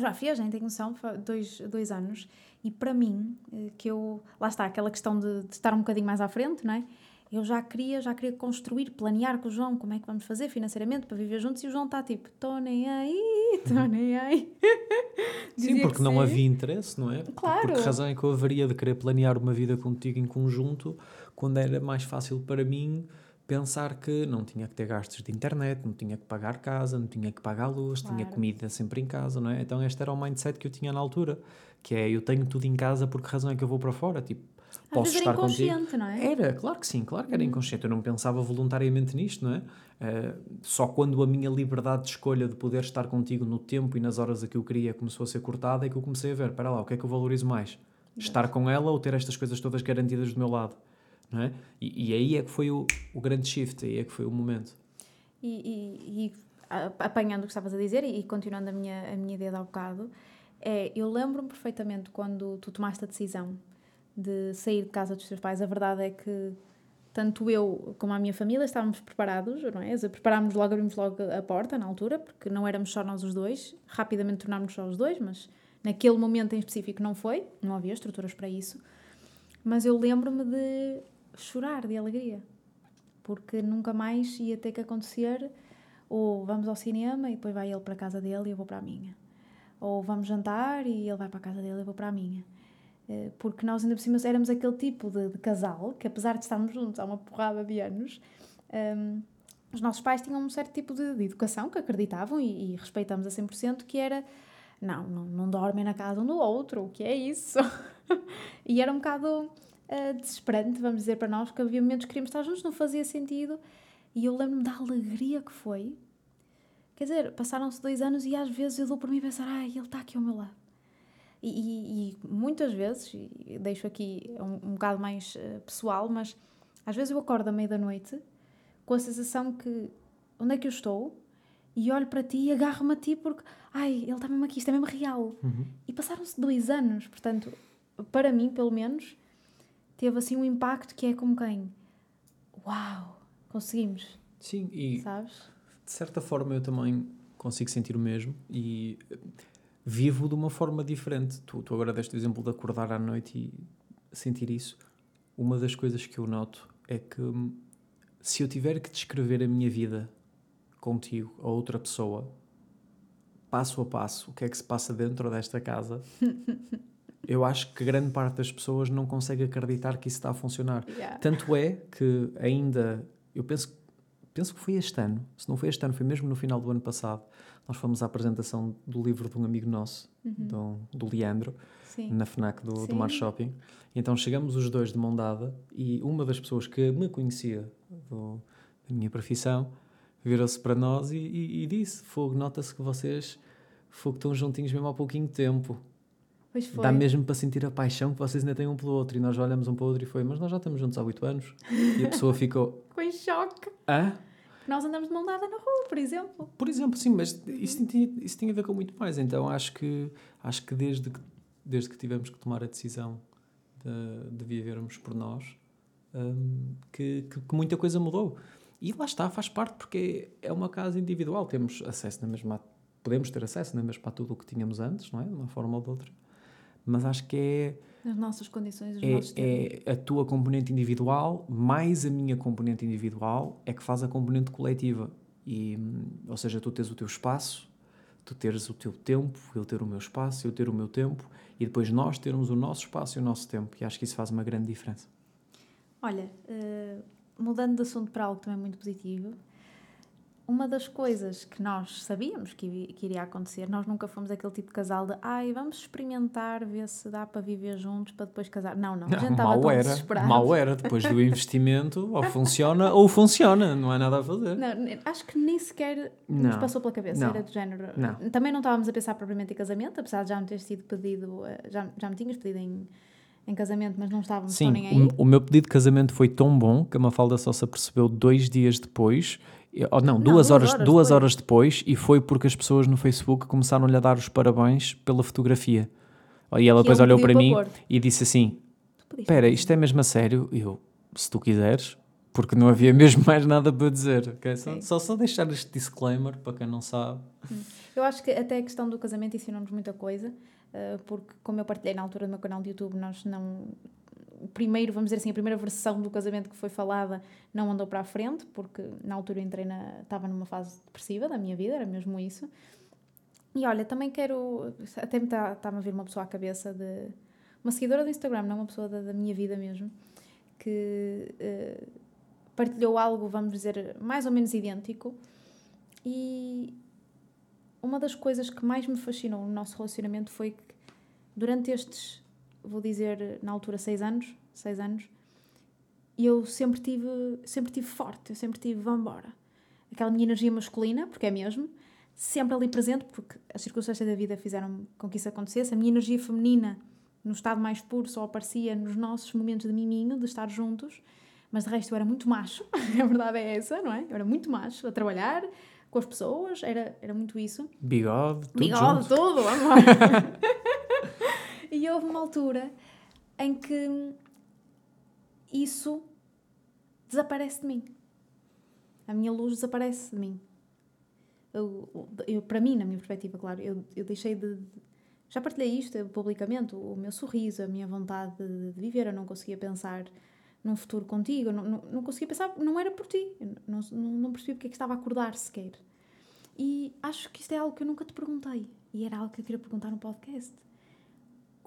S1: já fez, nem tenho noção, dois, dois anos. E para mim, eh, que eu. Lá está, aquela questão de, de estar um bocadinho mais à frente, não é? Eu já queria, já queria construir, planear com o João como é que vamos fazer financeiramente para viver juntos. E o João está tipo, estou nem aí, estou nem aí. (laughs)
S2: Sim, porque
S1: que
S2: não
S1: sim.
S2: havia interesse, não é?
S1: Claro.
S2: Por que razão é que eu haveria de querer planear uma vida contigo em conjunto quando era mais fácil para mim pensar que não tinha que ter gastos de internet, não tinha que pagar casa, não tinha que pagar luz, tinha
S1: Claro.
S2: comida sempre em casa, não é? Então este era o mindset que eu tinha na altura, que é eu tenho tudo em casa, por que razão é que eu vou para fora? Tipo, posso
S1: vezes era
S2: estar contigo.
S1: não é?
S2: Era, claro que sim, claro que era inconsciente. Eu não pensava voluntariamente nisto, não é? Eh, só quando a minha liberdade de escolha de poder estar contigo no tempo e nas horas a que eu queria começou a ser cortada é que eu comecei a ver, para lá, o que é que eu valorizo mais? Estar com ela ou ter estas coisas todas garantidas do meu lado? Não é? e, e aí é que foi o, o grande shift, aí é que foi o momento.
S1: E, e- e, apanhando o que estavas a dizer e, e continuando a minha, a minha ideia de há bocado, é, eu lembro-me perfeitamente quando tu tomaste a decisão de sair de casa dos teus pais. A verdade é que tanto eu como a minha família estávamos preparados, não é? Preparámos logo, abrimos logo a porta na altura, porque não éramos só nós os dois. Rapidamente tornámos só os dois, mas naquele momento em específico não foi, não havia estruturas para isso. Mas eu lembro-me de chorar de alegria, porque nunca mais ia ter que acontecer ou vamos ao cinema e depois vai ele para a casa dele e eu vou para a minha. Ou vamos jantar e ele vai para a casa dele e eu vou para a minha. Eh, Porque nós ainda por cima éramos aquele tipo de, de casal que apesar de estarmos juntos há uma porrada de anos, ehm, os nossos pais tinham um certo tipo de, de educação que acreditavam e, e respeitamos a 100% que era não, não, não dormem na casa um do outro, o que é isso? (laughs) e era um bocado eh, desesperante, vamos dizer para nós, que havia momentos que queríamos estar juntos, não fazia sentido. E eu lembro-me da alegria que foi. Quer dizer, passaram-se dois anos e às vezes eu dou por mim a pensar, ai, ele está aqui ao meu lado. E, e- e muitas vezes, e deixo aqui um, um bocado mais eh, pessoal, mas às vezes eu acordo à meia da noite com a sensação que onde é que eu estou? E olho para ti e agarro-me a ti porque, ai, ele está mesmo aqui, isto é mesmo real. E passaram-se dois anos, portanto, para mim, pelo menos, teve assim um impacto que é como quem, uau, conseguimos,
S2: Sim, e
S1: sabes?
S2: de certa forma eu também consigo sentir o mesmo e vivo de uma forma diferente. Tu, tu agora deste o exemplo de acordar à noite e sentir isso. Uma das coisas que eu noto é que hum, se eu tiver que descrever a minha vida contigo a outra pessoa, passo a passo, o que é que se passa dentro desta casa, (laughs) eu acho que grande parte das pessoas não consegue acreditar que isso está a funcionar.
S1: Yeah.
S2: Tanto é que ainda, eu penso, penso que foi este ano, se não foi este ano, foi mesmo no final do ano passado, nós fomos à apresentação do livro de um amigo nosso, do, do Leandro,
S1: Sim.
S2: na FNAC do, do. Mar Shopping. Então chegamos os dois de mão dada e uma das pessoas que me conhecia do- da minha profissão virou-se para nós e, e- e disse: Fogo, nota-se que vocês fogo, estão juntinhos mesmo há pouquinho tempo.
S1: Pois foi.
S2: Dá mesmo para sentir a paixão que vocês ainda têm um pelo outro. E nós olhamos um para o outro e foi, mas nós já estamos juntos há oito anos. E a pessoa ficou, (laughs)
S1: Ficou em choque.
S2: hã?
S1: Nós andamos de mão dada na rua, por exemplo.
S2: Por exemplo, sim, mas isso tinha, isso tinha a ver com muito mais. Então acho que, acho que desde que desde que tivemos que tomar a decisão de, de vivermos por nós, hum, que, que, que muita coisa mudou. E lá está, faz parte, porque é uma casa individual. Temos acesso na mesma. Podemos ter acesso na mesma a tudo o que tínhamos antes, não é? De uma forma ou de outra. Mas acho que é
S1: Nas nossas condições,
S2: é, é a tua componente individual mais a minha componente individual é que faz a componente coletiva. E, hum, ou seja, tu tens o teu espaço, tu teres o teu tempo, eu ter o meu espaço, eu ter o meu tempo, e depois nós termos o nosso espaço e o nosso tempo. E acho que isso faz uma grande diferença.
S1: Olha, eh, mudando de assunto para algo também muito positivo, uma das coisas que nós sabíamos que, iria- que iria acontecer, nós nunca fomos aquele tipo de casal de ai, vamos experimentar, ver se dá para viver juntos para depois casar. Não, não, a gente estava tão
S2: era,
S1: desesperado.
S2: mal era. Depois do investimento, ou funciona ou funciona, não há nada a fazer.
S1: Não, acho que nem sequer nos
S2: Não,
S1: passou pela cabeça,
S2: não,
S1: era do género.
S2: não.
S1: Também não estávamos a pensar propriamente em casamento, apesar de já me ter sido pedido, eh, já, já me tinhas pedido em, em casamento, mas não estávamos
S2: Sim,
S1: nem aí.
S2: o, o meu pedido de casamento foi tão bom que a Mafalda só se apercebeu dois dias depois, ou não,
S1: Não,
S2: duas, horas,
S1: horas
S2: duas
S1: depois.
S2: horas depois, e foi porque as pessoas no Facebook começaram-lhe a dar os parabéns pela fotografia. E ela
S1: Que
S2: depois olhou
S1: pediu
S2: para mim
S1: pôr.
S2: e disse assim: Espera,
S1: para
S2: isto é mesmo a sério? Eu, se tu quiseres, porque não havia (laughs) mesmo mais nada para dizer. ok? Só, só, só deixar este disclaimer para quem não sabe.
S1: Eu acho que até a questão do casamento ensinou-nos muita coisa, eh, porque, como eu partilhei na altura do meu canal de YouTube, nós não. O primeiro, vamos dizer assim, a primeira versão do casamento que foi falada não andou para a frente, porque na altura entrei na. estava numa fase depressiva da minha vida, era mesmo isso. E olha, também quero. Até me está a vir uma pessoa à cabeça de. Uma seguidora do Instagram, não uma pessoa da, da minha vida mesmo, que eh, partilhou algo, vamos dizer, mais ou menos idêntico. E uma das coisas que mais me fascinou no nosso relacionamento foi que durante estes, vou dizer, na altura, seis anos, seis anos, eu sempre tive, sempre tive forte, eu sempre tive, vamos embora. Aquela minha energia masculina, porque é mesmo, sempre ali presente, porque as circunstâncias da vida fizeram com que isso acontecesse. A minha energia feminina, no estado mais puro, só aparecia nos nossos momentos de miminho, de estar juntos, mas de resto eu era muito macho, (laughs) a verdade é essa, não é? Eu era muito macho, a trabalhar com as pessoas, era, era muito isso.
S2: Bigode, tudo
S1: Bigode,
S2: junto.
S1: tudo, amor. (laughs) e houve uma altura em que isso desaparece de mim. A minha luz desaparece de mim. Eu, eu- para mim, na minha perspectiva, claro, eu, eu deixei de. Já partilhei isto publicamente, o meu sorriso, a minha vontade de, viver. Eu não conseguia pensar num futuro contigo, não, não, não conseguia pensar, não era por ti. Não, não, não percebi porque é que estava a acordar sequer. E acho que isto é algo que eu nunca te perguntei. E era algo que eu queria perguntar no podcast.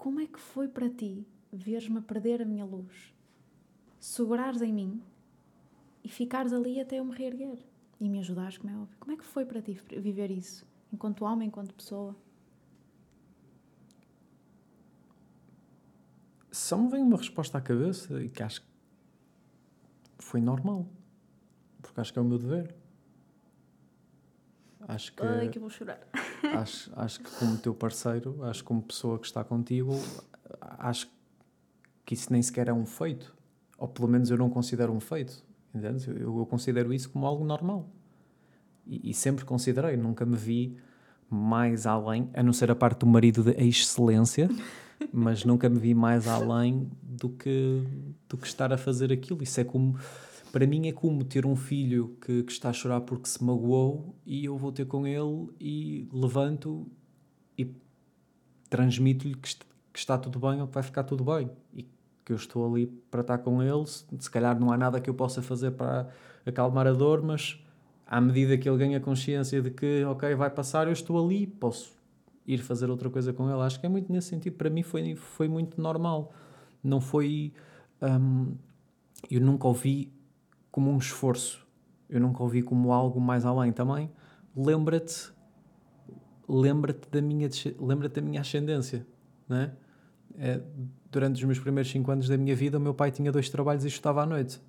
S1: Como é que foi para ti veres-me perder a minha luz? Segurares em mim e ficares ali até eu me reerguer. E me ajudares, como é óbvio. Como é que foi para ti viver isso? Enquanto homem, enquanto pessoa?
S2: Só me vem uma resposta à cabeça e que acho que foi normal. Porque acho que é o meu dever. Acho que,
S1: Ai, que vou chorar. (laughs)
S2: acho, acho que como teu parceiro, acho que como pessoa que está contigo, acho que isso nem sequer é um feito. Ou pelo menos eu não considero um feito. Entendes? Eu, eu considero isso como algo normal. E, e sempre considerei, nunca me vi mais além, a não ser a parte do marido de excelência, mas nunca me vi mais além do que, do que estar a fazer aquilo. Isso é como, para mim, é como ter um filho que, que está a chorar porque se magoou e eu vou ter com ele e levanto e transmito-lhe que, est- que está tudo bem ou que vai ficar tudo bem e que eu estou ali para estar com ele. Se, se calhar não há nada que eu possa fazer para acalmar a dor, mas à medida que ele ganha consciência de que, ok, vai passar, eu estou ali, posso ir fazer outra coisa com ele. Acho que é muito nesse sentido. Para mim foi, foi muito normal. Não foi. hum, eu nunca o vi como um esforço. Eu nunca o vi como algo mais além também. Lembra-te. Lembra-te da minha, lembra-te da minha ascendência, não é? Durante os meus primeiros 5 anos da minha vida, o meu pai tinha dois trabalhos e estudava à noite.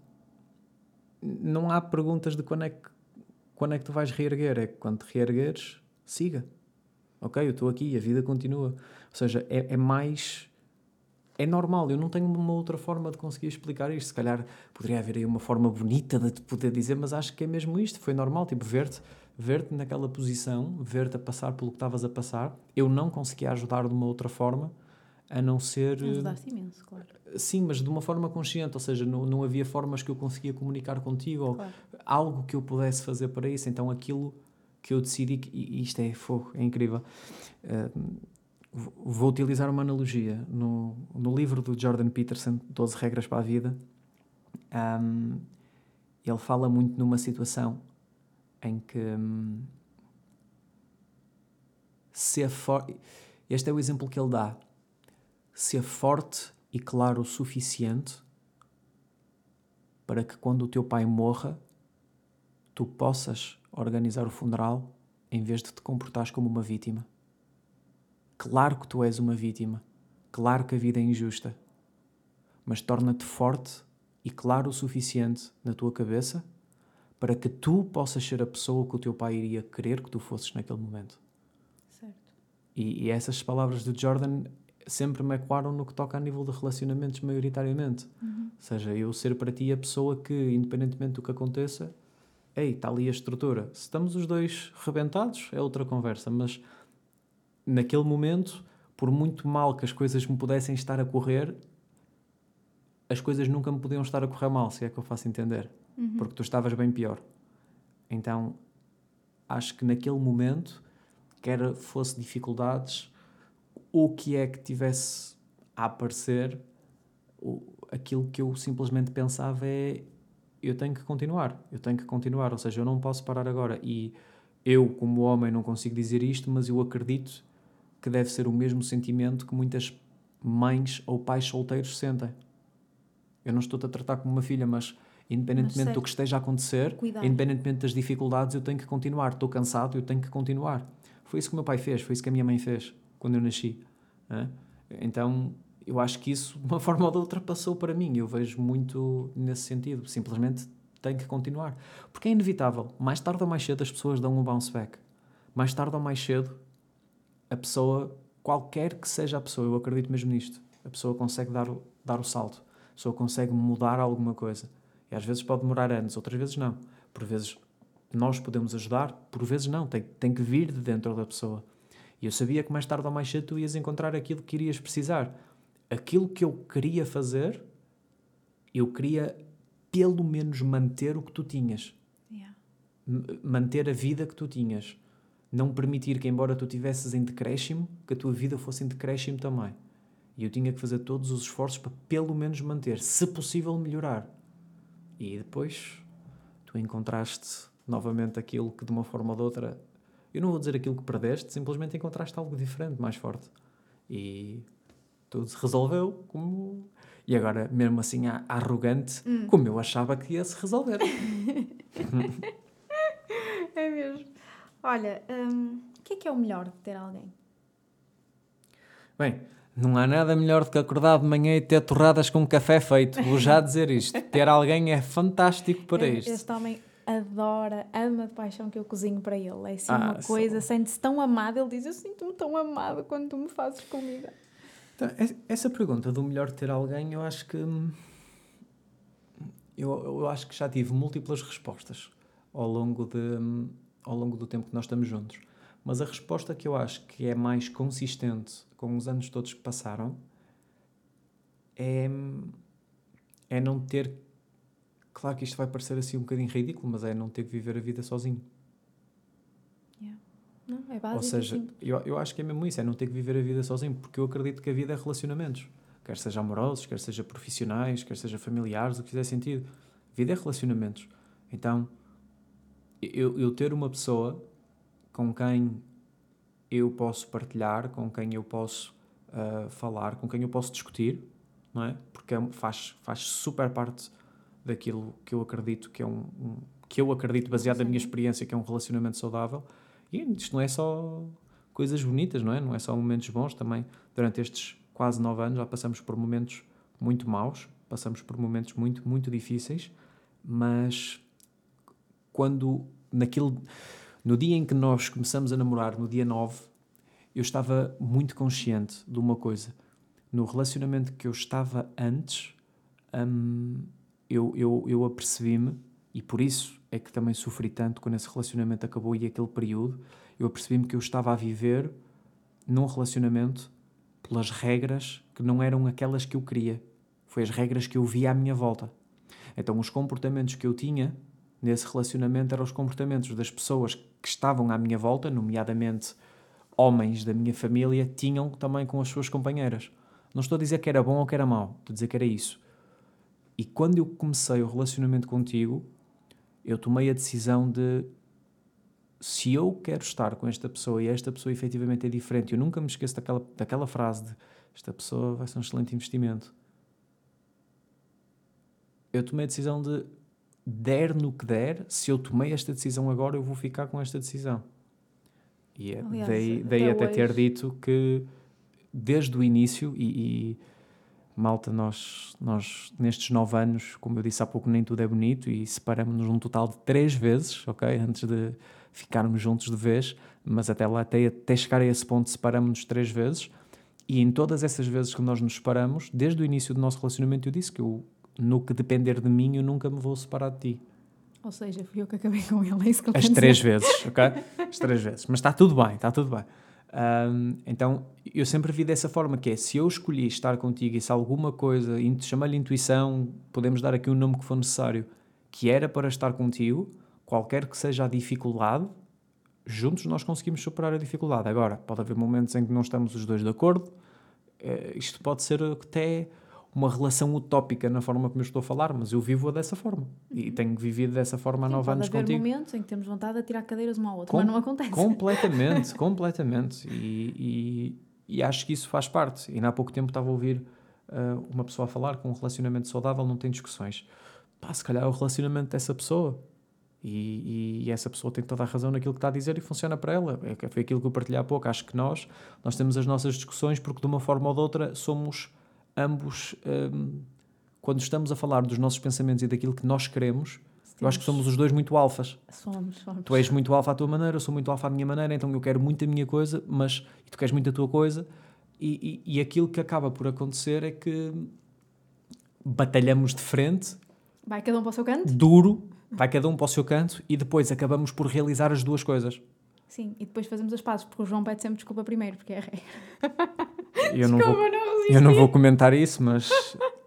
S2: Não há perguntas de quando é que, quando é que tu vais reerguer. É que quando te reergueres, siga. ok, eu estou aqui, a vida continua. Ou seja, é, é mais. É normal, eu não tenho uma outra forma de conseguir explicar isto. Se calhar poderia haver aí uma forma bonita de te poder dizer, mas acho que é mesmo isto. Foi normal, tipo, ver-te ver-te naquela posição, ver-te a passar pelo que estavas a passar. Eu não conseguia ajudar de uma outra forma a não ser.
S1: Ajudaste imenso, claro.
S2: Sim, mas de uma forma consciente, ou seja, não, não havia formas que eu conseguia comunicar contigo ou
S1: Claro.
S2: algo que eu pudesse fazer para isso. Então aquilo que eu decidi, que, e isto é fogo, é incrível. Uh, vou utilizar uma analogia. No, no livro do Jordan Peterson, 12 Regras para a Vida, um, ele fala muito numa situação em que um, ser forte. Este é o exemplo que ele dá. Ser forte e claro o suficiente para que quando o teu pai morra, tu possas organizar o funeral em vez de te comportares como uma vítima. Claro que tu és uma vítima. Claro que a vida é injusta. Mas torna-te forte e claro o suficiente na tua cabeça para que tu possas ser a pessoa que o teu pai iria querer que tu fosses naquele momento.
S1: Certo.
S2: E, e essas palavras de Jordan sempre me ecoaram no que toca a nível de relacionamentos, maioritariamente.
S1: Uhum.
S2: Ou seja, eu ser para ti a pessoa que, independentemente do que aconteça, ei, está ali a estrutura. Se estamos os dois rebentados, é outra conversa, mas naquele momento, por muito mal que as coisas me pudessem estar a correr, as coisas nunca me podiam estar a correr mal, se é que eu faço entender.
S1: Uhum.
S2: Porque tu estavas bem pior. Então, acho que naquele momento, quer fosse dificuldades, o que é que tivesse a aparecer, o, aquilo que eu simplesmente pensava é eu tenho que continuar, eu tenho que continuar, ou seja, eu não posso parar agora. E eu, como homem, não consigo dizer isto, mas eu acredito que deve ser o mesmo sentimento que muitas mães ou pais solteiros sentem. Eu não estou-te a tratar como uma filha, mas independentemente
S1: Mas
S2: do que esteja a acontecer,
S1: Cuidar.
S2: independentemente das dificuldades, eu tenho que continuar. Estou cansado, eu tenho que continuar. Foi isso que o meu pai fez, foi isso que a minha mãe fez quando eu nasci. Então, eu acho que isso, de uma (laughs) forma ou de outra, passou para mim. Eu vejo muito nesse sentido. Simplesmente tenho que continuar. Porque é inevitável. Mais tarde ou mais cedo, as pessoas dão um bounce back. Mais tarde ou mais cedo, a pessoa, qualquer que seja a pessoa, eu acredito mesmo nisto, a pessoa consegue dar o, dar o salto. A pessoa consegue mudar alguma coisa. E às vezes pode demorar anos, outras vezes não. Por vezes nós podemos ajudar, por vezes não. Tem, tem que vir de dentro da pessoa. E eu sabia que mais tarde ou mais cedo tu ias encontrar aquilo que irias precisar. Aquilo que eu queria fazer, eu queria pelo menos manter o que tu tinhas.
S1: Yeah.
S2: Manter a vida que tu tinhas. Não permitir que, embora tu tivesses em decréscimo, que a tua vida fosse em decréscimo também. E eu tinha que fazer todos os esforços para pelo menos manter, se possível melhorar. E depois tu encontraste novamente aquilo que de uma forma ou de outra, eu não vou dizer aquilo que perdeste, simplesmente encontraste algo diferente, mais forte. E tudo se resolveu como. E agora, mesmo assim, arrogante, como eu achava que ia se resolver. (laughs)
S1: Olha, hum, o que é que é o melhor de ter alguém?
S2: Bem, não há nada melhor do que acordar de manhã e ter torradas com café feito. Vou já dizer isto. (laughs) Ter alguém é fantástico para
S1: Eu-
S2: isto.
S1: Este homem adora, ama de paixão que eu cozinho para ele. É assim
S2: Ah,
S1: uma coisa, sente-se tão amado. Ele diz: Eu sinto-me tão amado quando tu me fazes comida.
S2: Então, es- essa pergunta do melhor ter alguém, eu acho que. hum, Eu, eu acho que já tive múltiplas respostas ao longo, de, hum, ao longo do tempo que nós estamos juntos. Mas a resposta que eu acho que é mais consistente com os anos todos que passaram é, é não ter. Claro que isto vai parecer assim um bocadinho ridículo, mas é não ter que viver a vida sozinho.
S1: Não, é básico.
S2: Ou seja, eu, eu acho que é mesmo isso, é não ter que viver a vida sozinho, porque eu acredito que a vida é relacionamentos. Quer seja amorosos, quer seja profissionais, quer seja familiares, o que fizer sentido. A vida é relacionamentos. Então, eu, eu ter uma pessoa com quem eu posso partilhar, com quem eu posso ah, falar, com quem eu posso discutir, não é? Porque é faz, faz super parte daquilo que eu acredito que é um, um- que eu acredito baseado na minha experiência que é um relacionamento saudável. E isto não é só coisas bonitas, não é? Não é só momentos bons também. Durante estes quase nove anos já passamos por momentos muito maus, passamos por momentos muito, muito difíceis, mas quando naquele no dia em que nós começamos a namorar, no dia 9, eu estava muito consciente de uma coisa. No relacionamento que eu estava antes, hum, eu, eu, eu apercebi-me, e por isso é que também sofri tanto quando esse relacionamento acabou e aquele período, eu apercebi-me que eu estava a viver num relacionamento pelas regras que não eram aquelas que eu queria. Foi as regras que eu via à minha volta. Então, os comportamentos que eu tinha nesse relacionamento eram os comportamentos das pessoas que estavam à minha volta, nomeadamente homens da minha família, tinham também com as suas companheiras. Não estou a dizer que era bom ou que era mau, estou a dizer que era isso. E quando eu comecei o relacionamento contigo, eu tomei a decisão de se eu quero estar com esta pessoa e esta pessoa efetivamente é diferente, eu nunca me esqueço daquela, daquela frase de esta pessoa vai ser um excelente investimento. Eu tomei a decisão de der no que der, se eu tomei esta decisão agora, eu vou ficar com esta decisão. E é, Aliás, daí, daí até, até ter dito que desde o início, e, e, malta, nós, nós nestes nove anos, como eu disse há pouco, nem tudo é bonito e separamos-nos um total de três vezes, ok? Antes de ficarmos juntos de vez, mas até lá, até, até chegar a esse ponto, separamos-nos três vezes. E em todas essas vezes que nós nos separamos, desde o início do nosso relacionamento, eu disse que eu, no que depender de mim, eu nunca me vou separar de ti.
S1: Ou seja, fui eu que acabei com ele, é isso que ele
S2: As três dizer. vezes, ok? As três vezes. Mas está tudo bem, está tudo bem. Um, então, eu sempre vi dessa forma, que é, se eu escolhi estar contigo e se alguma coisa, chama-lhe intuição, podemos dar aqui o um nome que for necessário, que era para estar contigo, qualquer que seja a dificuldade, juntos nós conseguimos superar a dificuldade. Agora, pode haver momentos em que não estamos os dois de acordo, eh, isto pode ser até uma relação utópica na forma como eu estou a falar, mas eu vivo-a dessa forma. E uhum. tenho vivido dessa forma há nove anos contigo.
S1: Haver momentos em que temos vontade de tirar cadeiras uma à outra, Com, mas não acontece.
S2: Completamente, (laughs) completamente. E, e, e, acho que isso faz parte. E há pouco tempo estava a ouvir uh, uma pessoa a falar que um relacionamento saudável não tem discussões. Pá, se calhar é o relacionamento dessa pessoa. E, e, essa pessoa tem toda a razão naquilo que está a dizer e funciona para ela. É, foi aquilo que eu partilhei há pouco. Acho que nós, nós temos as nossas discussões porque de uma forma ou de outra somos ambos, um, quando estamos a falar dos nossos pensamentos e daquilo que nós queremos, eu acho que somos os dois muito alfas.
S1: Somos, somos.
S2: Tu és muito alfa à tua maneira, eu sou muito alfa à minha maneira, então eu quero muito a minha coisa, mas e tu queres muito a tua coisa. E, e, e aquilo que acaba por acontecer é que batalhamos de frente.
S1: Vai cada um para o seu canto?
S2: Duro, vai cada um para o seu canto e depois acabamos por realizar as duas coisas.
S1: Sim, e depois fazemos as pazes, porque o João pede sempre desculpa primeiro, porque é a regra.
S2: Eu (laughs) não, vou, não eu não vou comentar isso, mas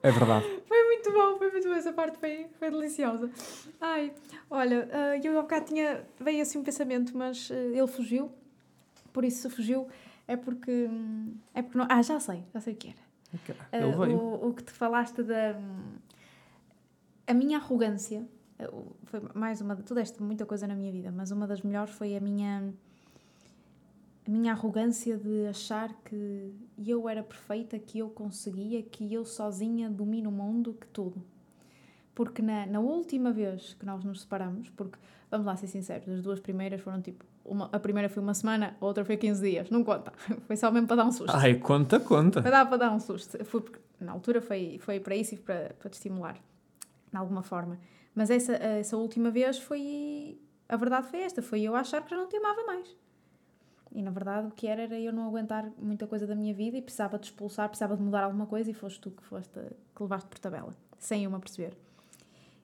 S2: é verdade. (laughs)
S1: Foi muito bom, foi muito bom. Essa parte foi, foi deliciosa. Ai, olha, uh, eu há bocado tinha. veio assim um pensamento, mas uh, ele fugiu. Por isso, se fugiu, é porque. É porque não, ah, já sei, já sei o que era.
S2: Ele veio.
S1: Uh, o, o que te falaste da. A minha arrogância. Foi mais uma. Tu deste muita coisa na minha vida, mas uma das melhores foi a minha a minha arrogância de achar que eu era perfeita, que eu conseguia, que eu sozinha domino o mundo, que tudo. Porque na, na última vez que nós nos separamos, porque, vamos lá ser sinceros, as duas primeiras foram tipo, uma, a primeira foi uma semana, a outra foi 15 dias, não conta. (laughs) Foi só mesmo para dar um susto.
S2: Ai, conta, conta.
S1: Foi dar para dar um susto. Foi porque, na altura foi, foi para isso e para, para te estimular, de alguma forma. Mas essa, essa última vez foi. A verdade foi esta: foi eu achar que já não te amava mais. E na verdade o que era era eu não aguentar muita coisa da minha vida e precisava de expulsar, precisava de mudar alguma coisa e foste tu que foste que levaste por tabela, sem eu me aperceber.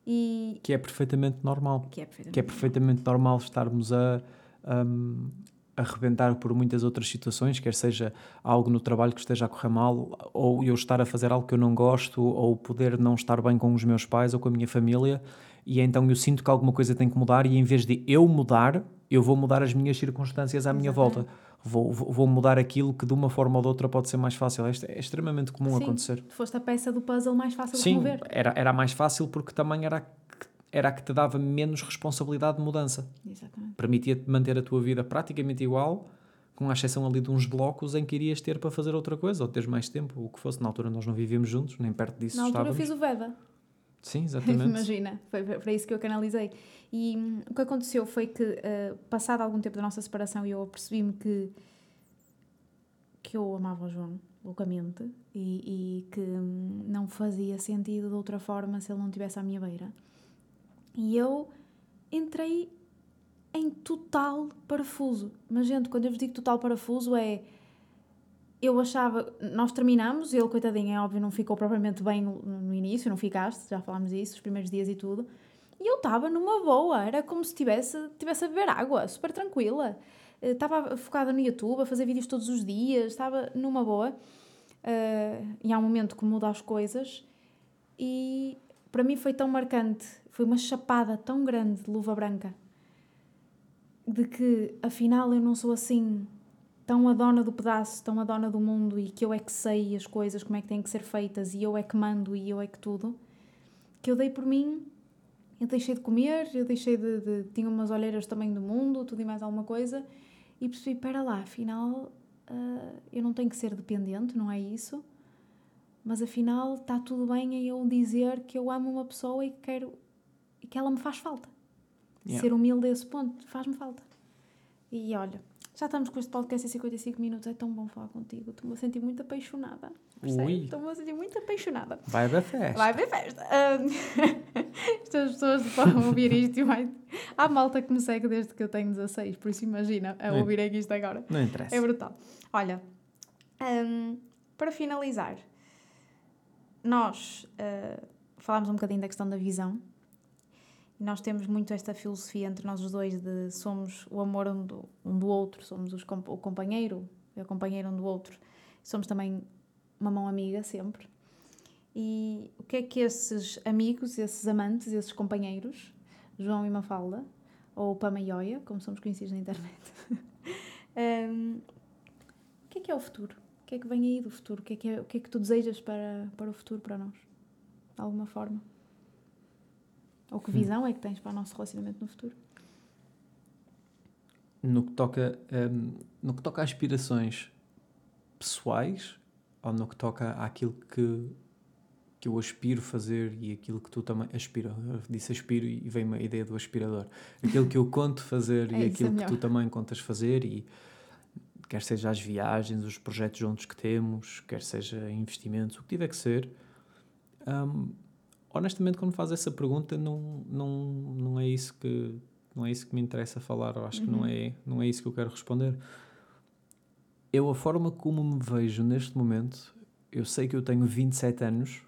S1: E...
S2: Que é perfeitamente normal.
S1: Que é perfeitamente,
S2: que é perfeitamente normal. normal estarmos a, um, a arrebentar por muitas outras situações, quer seja algo no trabalho que esteja a correr mal, ou eu estar a fazer algo que eu não gosto, ou poder não estar bem com os meus pais ou com a minha família, e então eu sinto que alguma coisa tem que mudar, e em vez de eu mudar, eu vou mudar as minhas circunstâncias à minha volta. Vou, vou mudar aquilo que de uma forma ou de outra pode ser mais fácil. Isto é extremamente comum
S1: Sim,
S2: acontecer.
S1: Foste a peça do puzzle mais fácil
S2: Sim,
S1: de remover.
S2: Era, era mais fácil porque também era, era a que te dava menos responsabilidade de mudança.
S1: Exatamente.
S2: Permitia-te manter a tua vida praticamente igual, com a exceção ali de uns blocos em que irias ter para fazer outra coisa, ou teres mais tempo, o que fosse. Na altura nós não vivíamos juntos, nem perto disso
S1: Na altura estávamos. eu fiz o Veda.
S2: Sim, (laughs) exatamente.
S1: Imagina, foi para isso que eu canalizei. E o que aconteceu foi que, uh, passado algum tempo da nossa separação, eu percebi-me que, que eu amava o João loucamente e, e que hum, não fazia sentido de outra forma se ele não estivesse à minha beira. E eu entrei em total parafuso. Mas, gente, quando eu vos digo total parafuso, é. Eu achava. Nós terminamos, ele, coitadinho, é óbvio, não ficou propriamente bem no, no início, não ficaste, já falámos disso, os primeiros dias e tudo. E eu estava numa boa, era como se tivesse, tivesse a beber água, super tranquila. Estava focada no YouTube, a fazer vídeos todos os dias, estava numa boa. Uh, e há um momento que muda as coisas e para mim foi tão marcante, foi uma chapada tão grande de luva branca de que afinal eu não sou assim tão a dona do pedaço, tão a dona do mundo e que eu é que sei as coisas, como é que têm que ser feitas e eu é que mando e eu é que tudo, que eu dei por mim, eu deixei de comer, eu deixei de, de tinha umas olheiras também do mundo, tudo e mais alguma coisa e percebi, espera lá, afinal uh, eu não tenho que ser dependente, não é isso, mas afinal está tudo bem em eu dizer que eu amo uma pessoa e que quero e que ela me faz falta. Yeah. Ser humilde a esse ponto faz-me falta. E olha, já estamos com este podcast em 55 minutos, é tão bom falar contigo. Estou-me a sentir muito apaixonada. Estou-me a sentir muito apaixonada.
S2: Vai haver festa.
S1: Vai haver festa. Um, (laughs) estas pessoas vão ouvir isto e vai. Há malta que me segue desde que eu tenho 16, por isso imagina a é. ouvirem isto agora.
S2: Não interessa.
S1: É brutal. Olha, um, para finalizar, nós uh, falámos um bocadinho da questão da visão nós temos muito esta filosofia entre nós os dois de somos o amor um do, um do outro, somos os, o companheiro, o companheiro um do outro. Somos também uma mão amiga sempre. E o que é que esses amigos, esses amantes, esses companheiros, João e Mafalda, ou Pama e Oia, como somos conhecidos na internet, (laughs) um, o que é que é o futuro? O que é que vem aí do futuro? O que é que, é, o que, é que tu desejas para, para o futuro, para nós? De alguma forma? Ou que visão é que tens para o nosso relacionamento no futuro?
S2: No que toca, um, no que toca a aspirações pessoais ou no que toca àquilo que, que eu aspiro fazer e aquilo que tu também aspira. Eu disse aspiro e vem a ideia do aspirador. Aquilo que eu conto fazer (laughs) é e aquilo é que tu também contas fazer e quer seja as viagens, os projetos juntos que temos, quer seja investimentos, o que tiver que ser. Um, honestamente, quando faz essa pergunta, não, não, não é isso que não é isso que me interessa falar. Eu acho uhum. que não uhum. é, não é isso que eu quero responder. Eu, a forma como me vejo neste momento, eu sei que eu tenho 27 anos,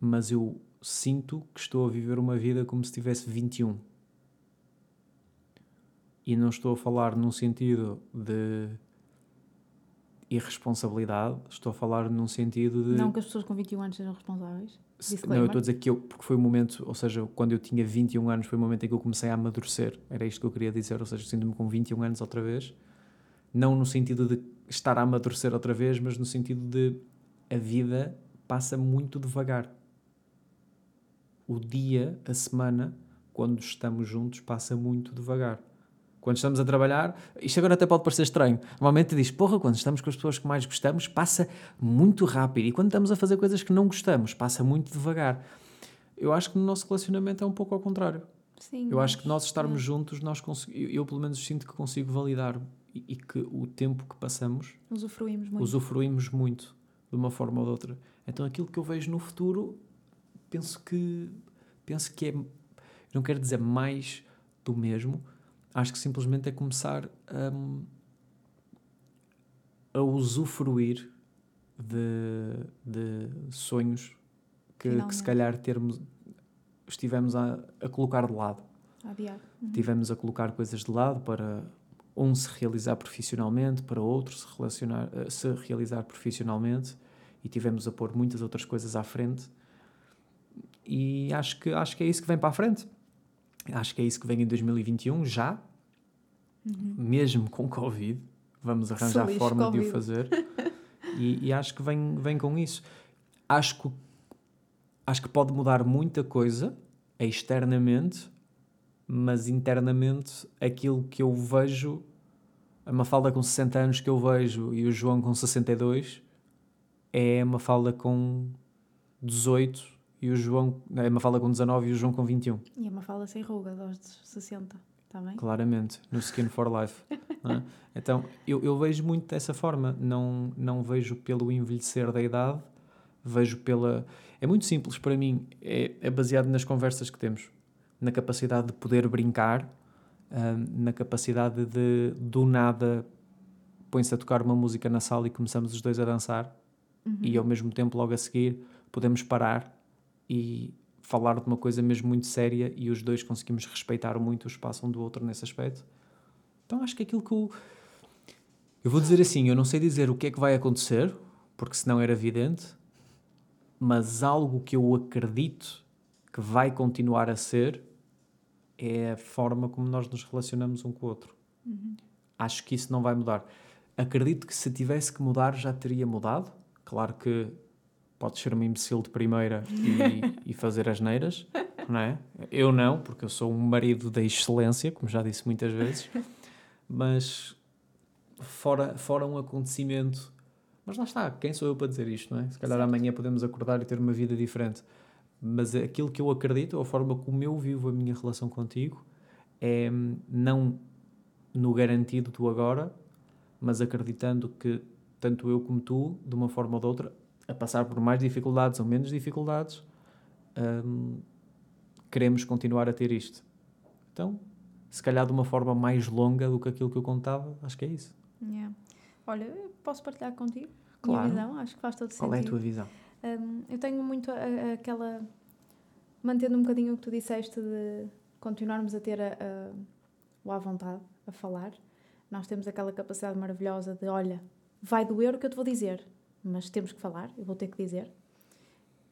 S2: mas eu sinto que estou a viver uma vida como se tivesse 21. E não estou a falar num sentido de irresponsabilidade, estou a falar num sentido de.
S1: Não que as pessoas com 21 anos sejam responsáveis.
S2: Disclaimer. Não, eu estou a dizer que eu, porque foi o momento, ou seja, quando eu tinha 21 anos, foi o momento em que eu comecei a amadurecer. Era isto que eu queria dizer, ou seja, sinto-me com 21 anos outra vez. Não no sentido de estar a amadurecer outra vez, mas no sentido de a vida passa muito devagar. O dia, a semana, quando estamos juntos, passa muito devagar. Quando estamos a trabalhar, isto agora até pode parecer estranho. Normalmente diz, porra, quando estamos com as pessoas que mais gostamos, passa muito rápido. E quando estamos a fazer coisas que não gostamos, passa muito devagar. Eu acho que no nosso relacionamento é um pouco ao contrário. Sim, eu acho que nós estarmos é. juntos, nós eu, eu, pelo menos sinto que consigo validar e, e, que o tempo que passamos
S1: usufruímos muito.
S2: usufruímos muito de uma forma ou de outra. Então aquilo que eu vejo no futuro, penso que penso que é, não quero dizer mais do mesmo, acho que simplesmente é começar um, a usufruir de, de sonhos que, que, se calhar termos, estivemos a, a colocar de lado. Uhum. Tivemos a colocar coisas de lado para um se realizar profissionalmente, para outro se, relacionar, eh, se realizar profissionalmente e tivemos a pôr muitas outras coisas à frente. E acho que, acho que é isso que vem para a frente. Acho que é isso que vem em 2021, já, uhum. mesmo com Covid. Vamos arranjar Feliz forma COVID. de o fazer. (laughs) e, e, acho que vem, vem com isso. Acho que, acho que pode mudar muita coisa externamente, mas internamente aquilo que eu vejo, a Mafalda com 60 anos que eu vejo e o João com 62, é uma falda com 18 e o João, é uma fala com 19 e o João com 21.
S1: E é uma fala sem ruga, aos 60, também.
S2: Claramente, no Skin for Life. é? (laughs) Então, eu, eu vejo muito dessa forma, não, não vejo pelo envelhecer da idade, vejo pela... É muito simples para mim, é, é baseado nas conversas que temos. na capacidade de poder brincar, um, na capacidade de, do nada, põe-se a tocar uma música na sala e começamos os dois a dançar, uhum. e ao mesmo tempo, logo a seguir, podemos parar e falar de uma coisa mesmo muito séria e os dois conseguimos respeitar muito o espaço um do outro nesse aspecto. Então acho que aquilo que eu. Eu vou dizer assim: eu não sei dizer o que é que vai acontecer, porque senão era evidente, mas algo que eu acredito que vai continuar a ser é a forma como nós nos relacionamos um com o outro. Uhum. Acho que isso não vai mudar. Acredito que se tivesse que mudar já teria mudado. Claro que pode ser um imbecil de primeira (laughs) e, e fazer as neiras, não é? Eu não, porque eu sou um marido da excelência, como já disse muitas vezes, mas fora, fora um acontecimento. Mas lá está, quem sou eu para dizer isto, não é? Se calhar certo. amanhã podemos acordar e ter uma vida diferente. Mas aquilo que eu acredito, a forma como eu vivo a minha relação contigo, é não no garantido do agora, mas acreditando que tanto eu como tu, de uma forma ou de outra, a passar por mais dificuldades ou menos dificuldades, um, queremos continuar a ter isto. Então, se calhar de uma forma mais longa do que aquilo que eu contava, acho que é isso.
S1: Yeah. Olha, posso partilhar contigo claro. minha visão? Acho que faz todo sentido.
S2: Qual é a tua visão?
S1: Um, eu tenho muito a, a, aquela. Mantendo um bocadinho o que tu disseste de continuarmos a ter a, a, o à vontade a falar, nós temos aquela capacidade maravilhosa de: olha, vai doer o que eu te vou dizer, mas temos que falar, eu vou ter que dizer.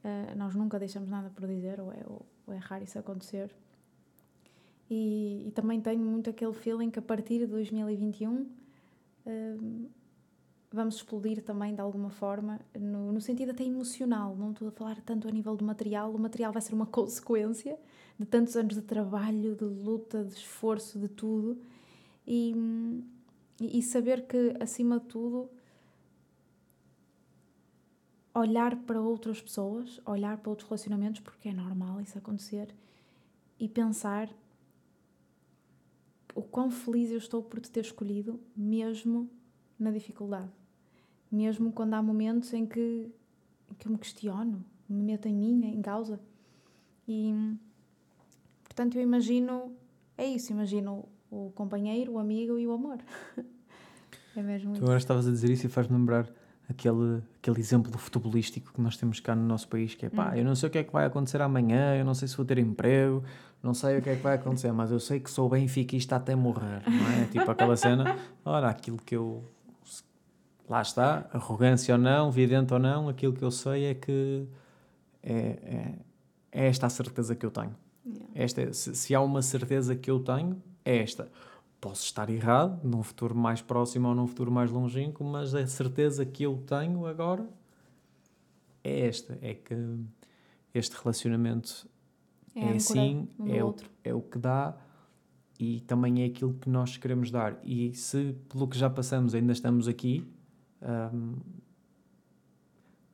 S1: Uh, nós nunca deixamos nada por dizer, ou é, ou, é raro isso acontecer. E, e, também tenho muito aquele feeling que a partir de 2021 uh, ah, vamos explodir também de alguma forma, no, no sentido até emocional. Não estou a falar tanto a nível do material, o material vai ser uma (laughs) consequência de tantos anos de trabalho, de luta, de esforço, de tudo. E, e saber que, acima de tudo, olhar para outras pessoas, olhar para outros relacionamentos, porque é normal isso acontecer, e pensar o quão feliz eu estou por te ter escolhido, mesmo na dificuldade. Mesmo quando há momentos em que, em que eu me questiono, me meto em mim, em causa. E, portanto, eu imagino, é isso, imagino o companheiro, o amigo e o amor. (laughs) é mesmo
S2: Tu agora estavas a dizer isso e faz-me lembrar aquele, aquele exemplo futebolístico que nós temos cá no nosso país, que é pá, eu não sei o que é que vai acontecer amanhã, eu não sei se vou ter emprego, não sei o que é que vai acontecer, mas eu sei que sou benfiquista até morrer, não é? Tipo aquela cena, ora, aquilo que eu. Lá está, arrogância ou não, vidente ou não, aquilo que eu sei é que é, é, é esta a certeza que eu tenho. Yeah. Esta, se, se há uma certeza que eu tenho, é esta Posso estar errado num futuro mais próximo ou num futuro mais longínquo, mas a certeza que eu tenho agora é esta: é que este relacionamento é, é assim, é, o, é o que dá e também é aquilo que nós queremos dar. E se pelo que já passamos ainda estamos aqui, hum,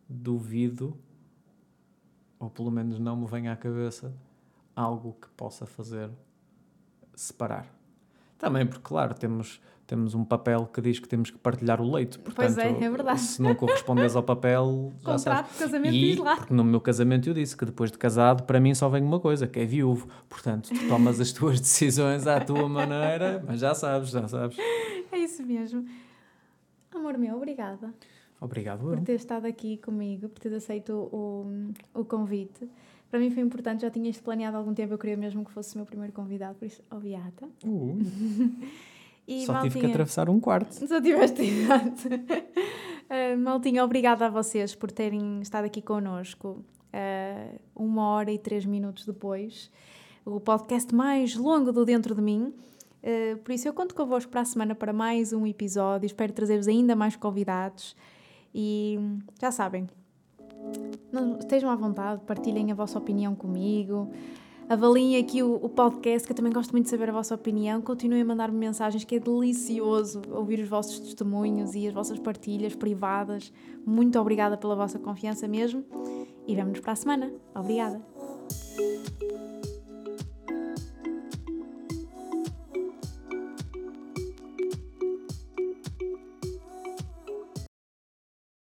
S2: duvido, ou pelo menos não me vem à cabeça, algo que possa fazer separar. Também, porque, claro, temos, temos um papel que diz que temos que partilhar o leito. Portanto, pois é, é verdade. Se não correspondes ao papel. (laughs) Contrato de casamento e, diz lá. Porque no meu casamento eu disse que depois de casado, para mim só vem uma coisa, que é viúvo. Portanto, tu tomas as tuas (laughs) decisões à tua maneira, mas já sabes, já sabes.
S1: É isso mesmo. Amor meu, obrigada.
S2: Obrigado.
S1: Por ter estado aqui comigo, por ter aceito o, o convite. Para mim foi importante, já tinha isto planeado há algum tempo, eu queria mesmo que fosse o meu primeiro convidado, por isso, obrigada. Uh. (laughs)
S2: Só Maltinha, tive que atravessar um quarto.
S1: Só tiveste, (laughs) exato. Uh, Maltinha, obrigada a vocês por terem estado aqui connosco uh, uma hora e três minutos depois. O podcast mais longo do Dentro de Mim. Uh, por isso, eu conto convosco para a semana para mais um episódio. Espero trazer-vos ainda mais convidados. E já sabem, não, estejam à vontade, partilhem a vossa opinião comigo. Avaliem aqui o, o, podcast, que eu também gosto muito de saber a vossa opinião. Continuem a mandar-me mensagens, que é delicioso ouvir os vossos testemunhos e as vossas partilhas privadas. Muito obrigada pela vossa confiança mesmo. E vemo-nos para a semana. Obrigada.